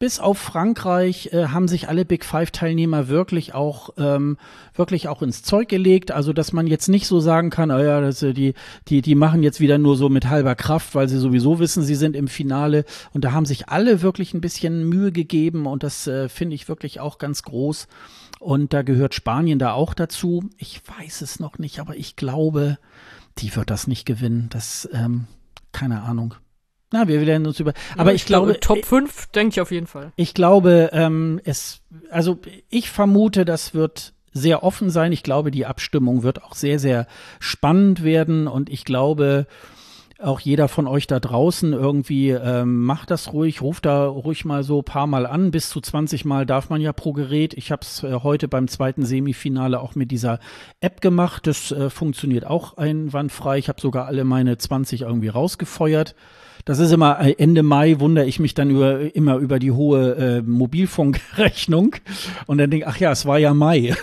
bis auf Frankreich äh, haben sich alle Big Five Teilnehmer wirklich auch ähm, wirklich auch ins Zeug gelegt. Also dass man jetzt nicht so sagen kann, oh ja, das, äh, die die die machen jetzt wieder nur so mit halber Kraft, weil sie sowieso wissen, sie sind im Finale. Und da haben sich alle wirklich ein bisschen Mühe gegeben und das äh, finde ich wirklich auch ganz groß. Und da gehört Spanien da auch dazu. Ich weiß es noch nicht, aber ich glaube, die wird das nicht gewinnen. Das ähm, keine Ahnung. Na, wir werden uns über. Aber ja, ich, ich, glaube, glaube Top 5 denke ich auf jeden Fall. Ich glaube, ähm, es, also ich vermute, das wird sehr offen sein. Ich glaube, die Abstimmung wird auch sehr, sehr spannend werden und ich glaube, auch jeder von euch da draußen irgendwie ähm, macht das ruhig, ruft da ruhig mal so paar Mal an. Bis zu 20 Mal darf man ja pro Gerät. Ich habe es äh, heute beim zweiten Semifinale auch mit dieser App gemacht. Das äh, funktioniert auch einwandfrei. Ich habe sogar alle meine 20 irgendwie rausgefeuert. Das ist immer äh, Ende Mai wundere ich mich dann über, immer über die hohe äh, Mobilfunkrechnung und dann denke ach ja, es war ja Mai.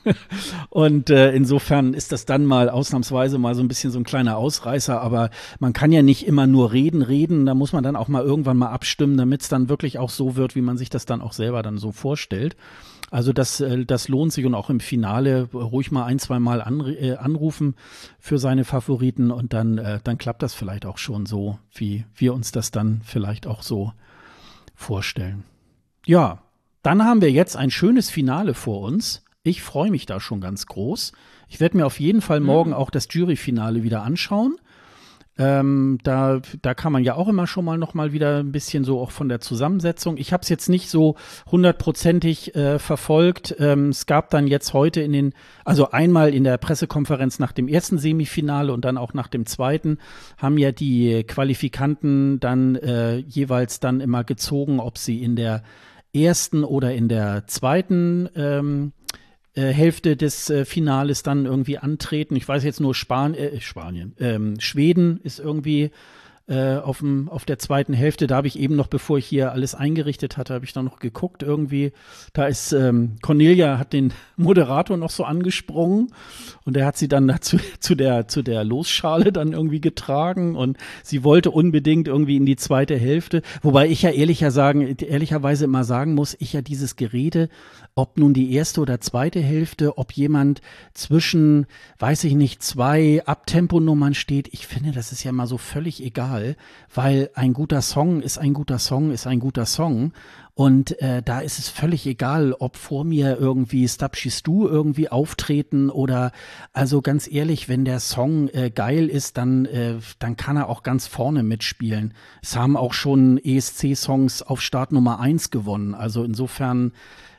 und äh, insofern ist das dann mal ausnahmsweise mal so ein bisschen so ein kleiner Ausreißer, aber man kann ja nicht immer nur reden, reden, da muss man dann auch mal irgendwann mal abstimmen, damit es dann wirklich auch so wird, wie man sich das dann auch selber dann so vorstellt. Also das, äh, das lohnt sich und auch im Finale ruhig mal ein, zwei Mal äh, anrufen für seine Favoriten und dann, äh, dann klappt das vielleicht auch schon so, wie wir uns das dann vielleicht auch so vorstellen. Ja, dann haben wir jetzt ein schönes Finale vor uns. Ich freue mich da schon ganz groß. Ich werde mir auf jeden Fall mhm. morgen auch das Juryfinale wieder anschauen. Ähm, da, da kann man ja auch immer schon mal noch mal wieder ein bisschen so auch von der Zusammensetzung. Ich habe es jetzt nicht so hundertprozentig äh, verfolgt. Ähm, es gab dann jetzt heute in den, also einmal in der Pressekonferenz nach dem ersten Semifinale und dann auch nach dem zweiten, haben ja die Qualifikanten dann äh, jeweils dann immer gezogen, ob sie in der ersten oder in der zweiten ähm, äh, Hälfte des äh, Finales dann irgendwie antreten. Ich weiß jetzt nur Span äh, Spanien, ähm, Schweden ist irgendwie äh, auf, dem, auf der zweiten Hälfte. Da habe ich eben noch, bevor ich hier alles eingerichtet hatte, habe ich dann noch geguckt irgendwie. Da ist ähm, Cornelia hat den Moderator noch so angesprungen und er hat sie dann dazu, zu der zu der Losschale dann irgendwie getragen und sie wollte unbedingt irgendwie in die zweite Hälfte. Wobei ich ja ehrlicher sagen, ehrlicherweise immer sagen muss, ich ja dieses Gerede, ob nun die erste oder zweite Hälfte, ob jemand zwischen, weiß ich nicht, zwei Abtemponummern steht, ich finde, das ist ja mal so völlig egal, weil ein guter Song ist ein guter Song ist ein guter Song und äh, da ist es völlig egal, ob vor mir irgendwie Stu irgendwie auftreten oder also ganz ehrlich, wenn der Song äh, geil ist, dann, äh, dann kann er auch ganz vorne mitspielen. Es haben auch schon ESC-Songs auf Start Nummer eins gewonnen. Also insofern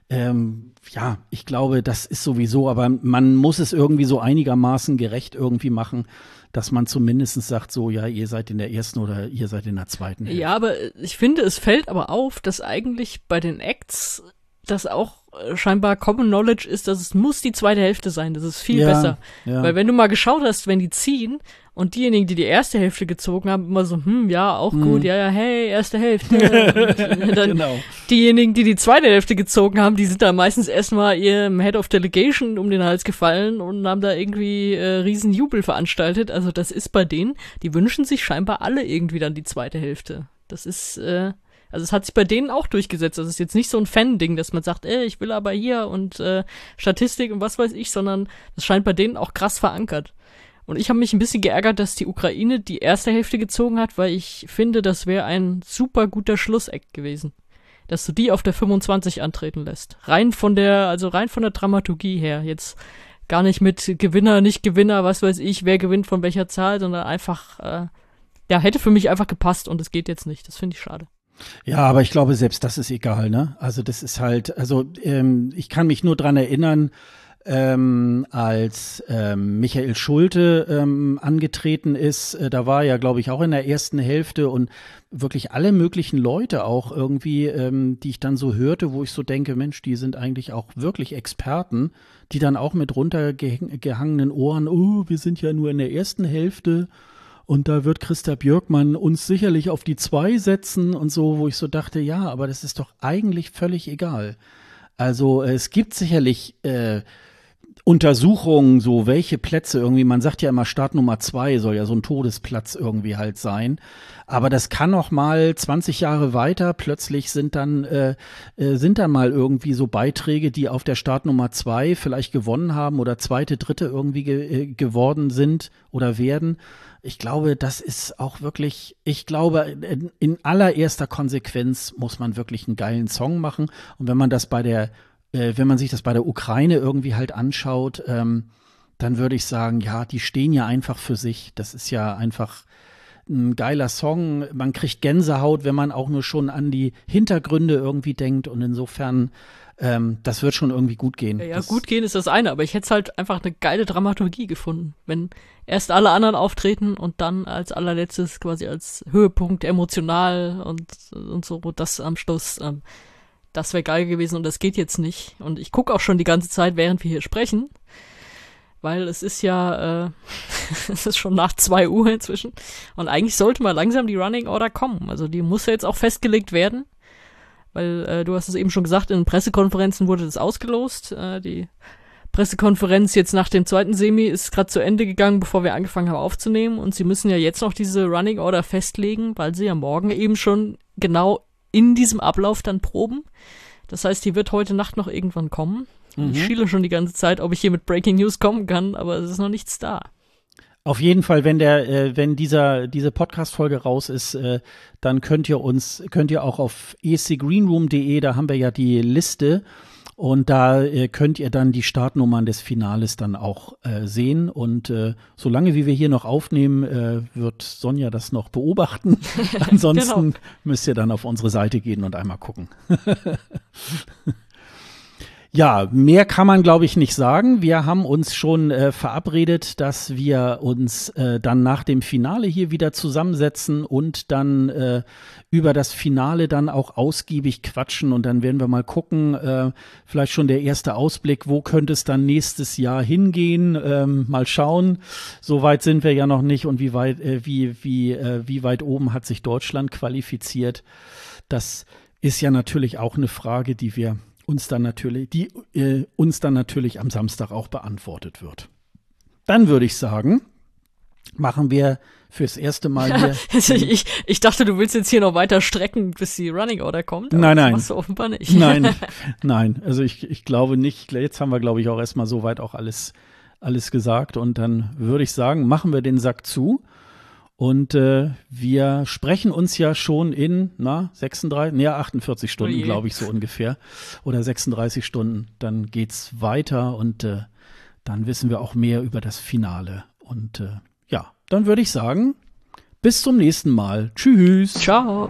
ähm, ja, ich glaube, das ist sowieso, aber man muss es irgendwie so einigermaßen gerecht irgendwie machen dass man zumindest sagt, so, ja, ihr seid in der ersten oder ihr seid in der zweiten. Hälfte. Ja, aber ich finde, es fällt aber auf, dass eigentlich bei den Acts das auch scheinbar Common Knowledge ist, dass es muss die zweite Hälfte sein. Das ist viel ja, besser. Ja. Weil wenn du mal geschaut hast, wenn die ziehen und diejenigen, die die erste Hälfte gezogen haben, immer so, hm, ja, auch mhm. gut, ja, ja, hey, erste Hälfte. und dann genau. diejenigen, die die zweite Hälfte gezogen haben, die sind da meistens erstmal ihrem Head of Delegation um den Hals gefallen und haben da irgendwie äh, riesen Jubel veranstaltet. Also das ist bei denen, die wünschen sich scheinbar alle irgendwie dann die zweite Hälfte. Das ist, äh, also es hat sich bei denen auch durchgesetzt. Das ist jetzt nicht so ein Fan-Ding, dass man sagt, ey, ich will aber hier und äh, Statistik und was weiß ich, sondern das scheint bei denen auch krass verankert. Und ich habe mich ein bisschen geärgert, dass die Ukraine die erste Hälfte gezogen hat, weil ich finde, das wäre ein super guter Schlusseck gewesen. Dass du die auf der 25 antreten lässt. Rein von der, also rein von der Dramaturgie her. Jetzt gar nicht mit Gewinner, nicht Gewinner, was weiß ich, wer gewinnt von welcher Zahl, sondern einfach, äh, ja, hätte für mich einfach gepasst und es geht jetzt nicht. Das finde ich schade. Ja, aber ich glaube, selbst das ist egal, ne? Also das ist halt, also ähm, ich kann mich nur dran erinnern, ähm, als ähm, Michael Schulte ähm, angetreten ist, äh, da war er, glaube ich, auch in der ersten Hälfte und wirklich alle möglichen Leute auch irgendwie, ähm, die ich dann so hörte, wo ich so denke, Mensch, die sind eigentlich auch wirklich Experten, die dann auch mit runtergehangenen Ohren, oh, wir sind ja nur in der ersten Hälfte und da wird Christa Björkmann uns sicherlich auf die zwei setzen und so, wo ich so dachte, ja, aber das ist doch eigentlich völlig egal. Also es gibt sicherlich äh, Untersuchungen, so welche Plätze irgendwie, man sagt ja immer Start Nummer zwei soll ja so ein Todesplatz irgendwie halt sein. Aber das kann auch mal 20 Jahre weiter, plötzlich sind dann, äh, äh, sind dann mal irgendwie so Beiträge, die auf der Start Nummer zwei vielleicht gewonnen haben oder zweite, dritte irgendwie ge äh, geworden sind oder werden ich glaube, das ist auch wirklich, ich glaube, in, in, allererster Konsequenz muss man wirklich einen geilen Song machen. Und wenn man das bei der, äh, wenn man sich das bei der Ukraine irgendwie halt anschaut, ähm, dann würde ich sagen, ja, die stehen ja einfach für sich. Das ist ja einfach, ein geiler Song. Man kriegt Gänsehaut, wenn man auch nur schon an die Hintergründe irgendwie denkt. Und insofern, ähm, das wird schon irgendwie gut gehen. Ja, das, gut gehen ist das eine, aber ich hätte halt einfach eine geile Dramaturgie gefunden, wenn erst alle anderen auftreten und dann als allerletztes quasi als Höhepunkt emotional und, und so, das am Schluss. Ähm, das wäre geil gewesen und das geht jetzt nicht. Und ich gucke auch schon die ganze Zeit, während wir hier sprechen weil es ist ja, äh, es ist schon nach zwei Uhr inzwischen und eigentlich sollte mal langsam die Running Order kommen. Also die muss ja jetzt auch festgelegt werden, weil äh, du hast es eben schon gesagt, in Pressekonferenzen wurde das ausgelost. Äh, die Pressekonferenz jetzt nach dem zweiten Semi ist gerade zu Ende gegangen, bevor wir angefangen haben aufzunehmen und sie müssen ja jetzt noch diese Running Order festlegen, weil sie ja morgen eben schon genau in diesem Ablauf dann proben. Das heißt, die wird heute Nacht noch irgendwann kommen. Mhm. Ich schiele schon die ganze Zeit, ob ich hier mit Breaking News kommen kann, aber es ist noch nichts da. Auf jeden Fall, wenn der, äh, wenn dieser diese Podcast-Folge raus ist, äh, dann könnt ihr uns, könnt ihr auch auf escgreenroom.de, da haben wir ja die Liste und da äh, könnt ihr dann die Startnummern des Finales dann auch äh, sehen. Und äh, solange wie wir hier noch aufnehmen, äh, wird Sonja das noch beobachten. Ansonsten genau. müsst ihr dann auf unsere Seite gehen und einmal gucken. Ja, mehr kann man, glaube ich, nicht sagen. Wir haben uns schon äh, verabredet, dass wir uns äh, dann nach dem Finale hier wieder zusammensetzen und dann äh, über das Finale dann auch ausgiebig quatschen. Und dann werden wir mal gucken, äh, vielleicht schon der erste Ausblick, wo könnte es dann nächstes Jahr hingehen. Ähm, mal schauen. So weit sind wir ja noch nicht und wie weit, äh, wie, wie, äh, wie weit oben hat sich Deutschland qualifiziert. Das ist ja natürlich auch eine Frage, die wir uns dann natürlich, die äh, uns dann natürlich am Samstag auch beantwortet wird. Dann würde ich sagen, machen wir fürs erste Mal hier. also ich, ich dachte, du willst jetzt hier noch weiter strecken, bis die Running Order kommt. nein, nein. Das machst du offenbar nicht. Nein, nein. Also ich, ich glaube nicht. Jetzt haben wir, glaube ich, auch erstmal soweit auch alles, alles gesagt. Und dann würde ich sagen, machen wir den Sack zu und äh, wir sprechen uns ja schon in, na, 36, ja, 48 Stunden, oh glaube ich, so ungefähr. Oder 36 Stunden. Dann geht's weiter und äh, dann wissen wir auch mehr über das Finale. Und äh, ja, dann würde ich sagen, bis zum nächsten Mal. Tschüss. Ciao.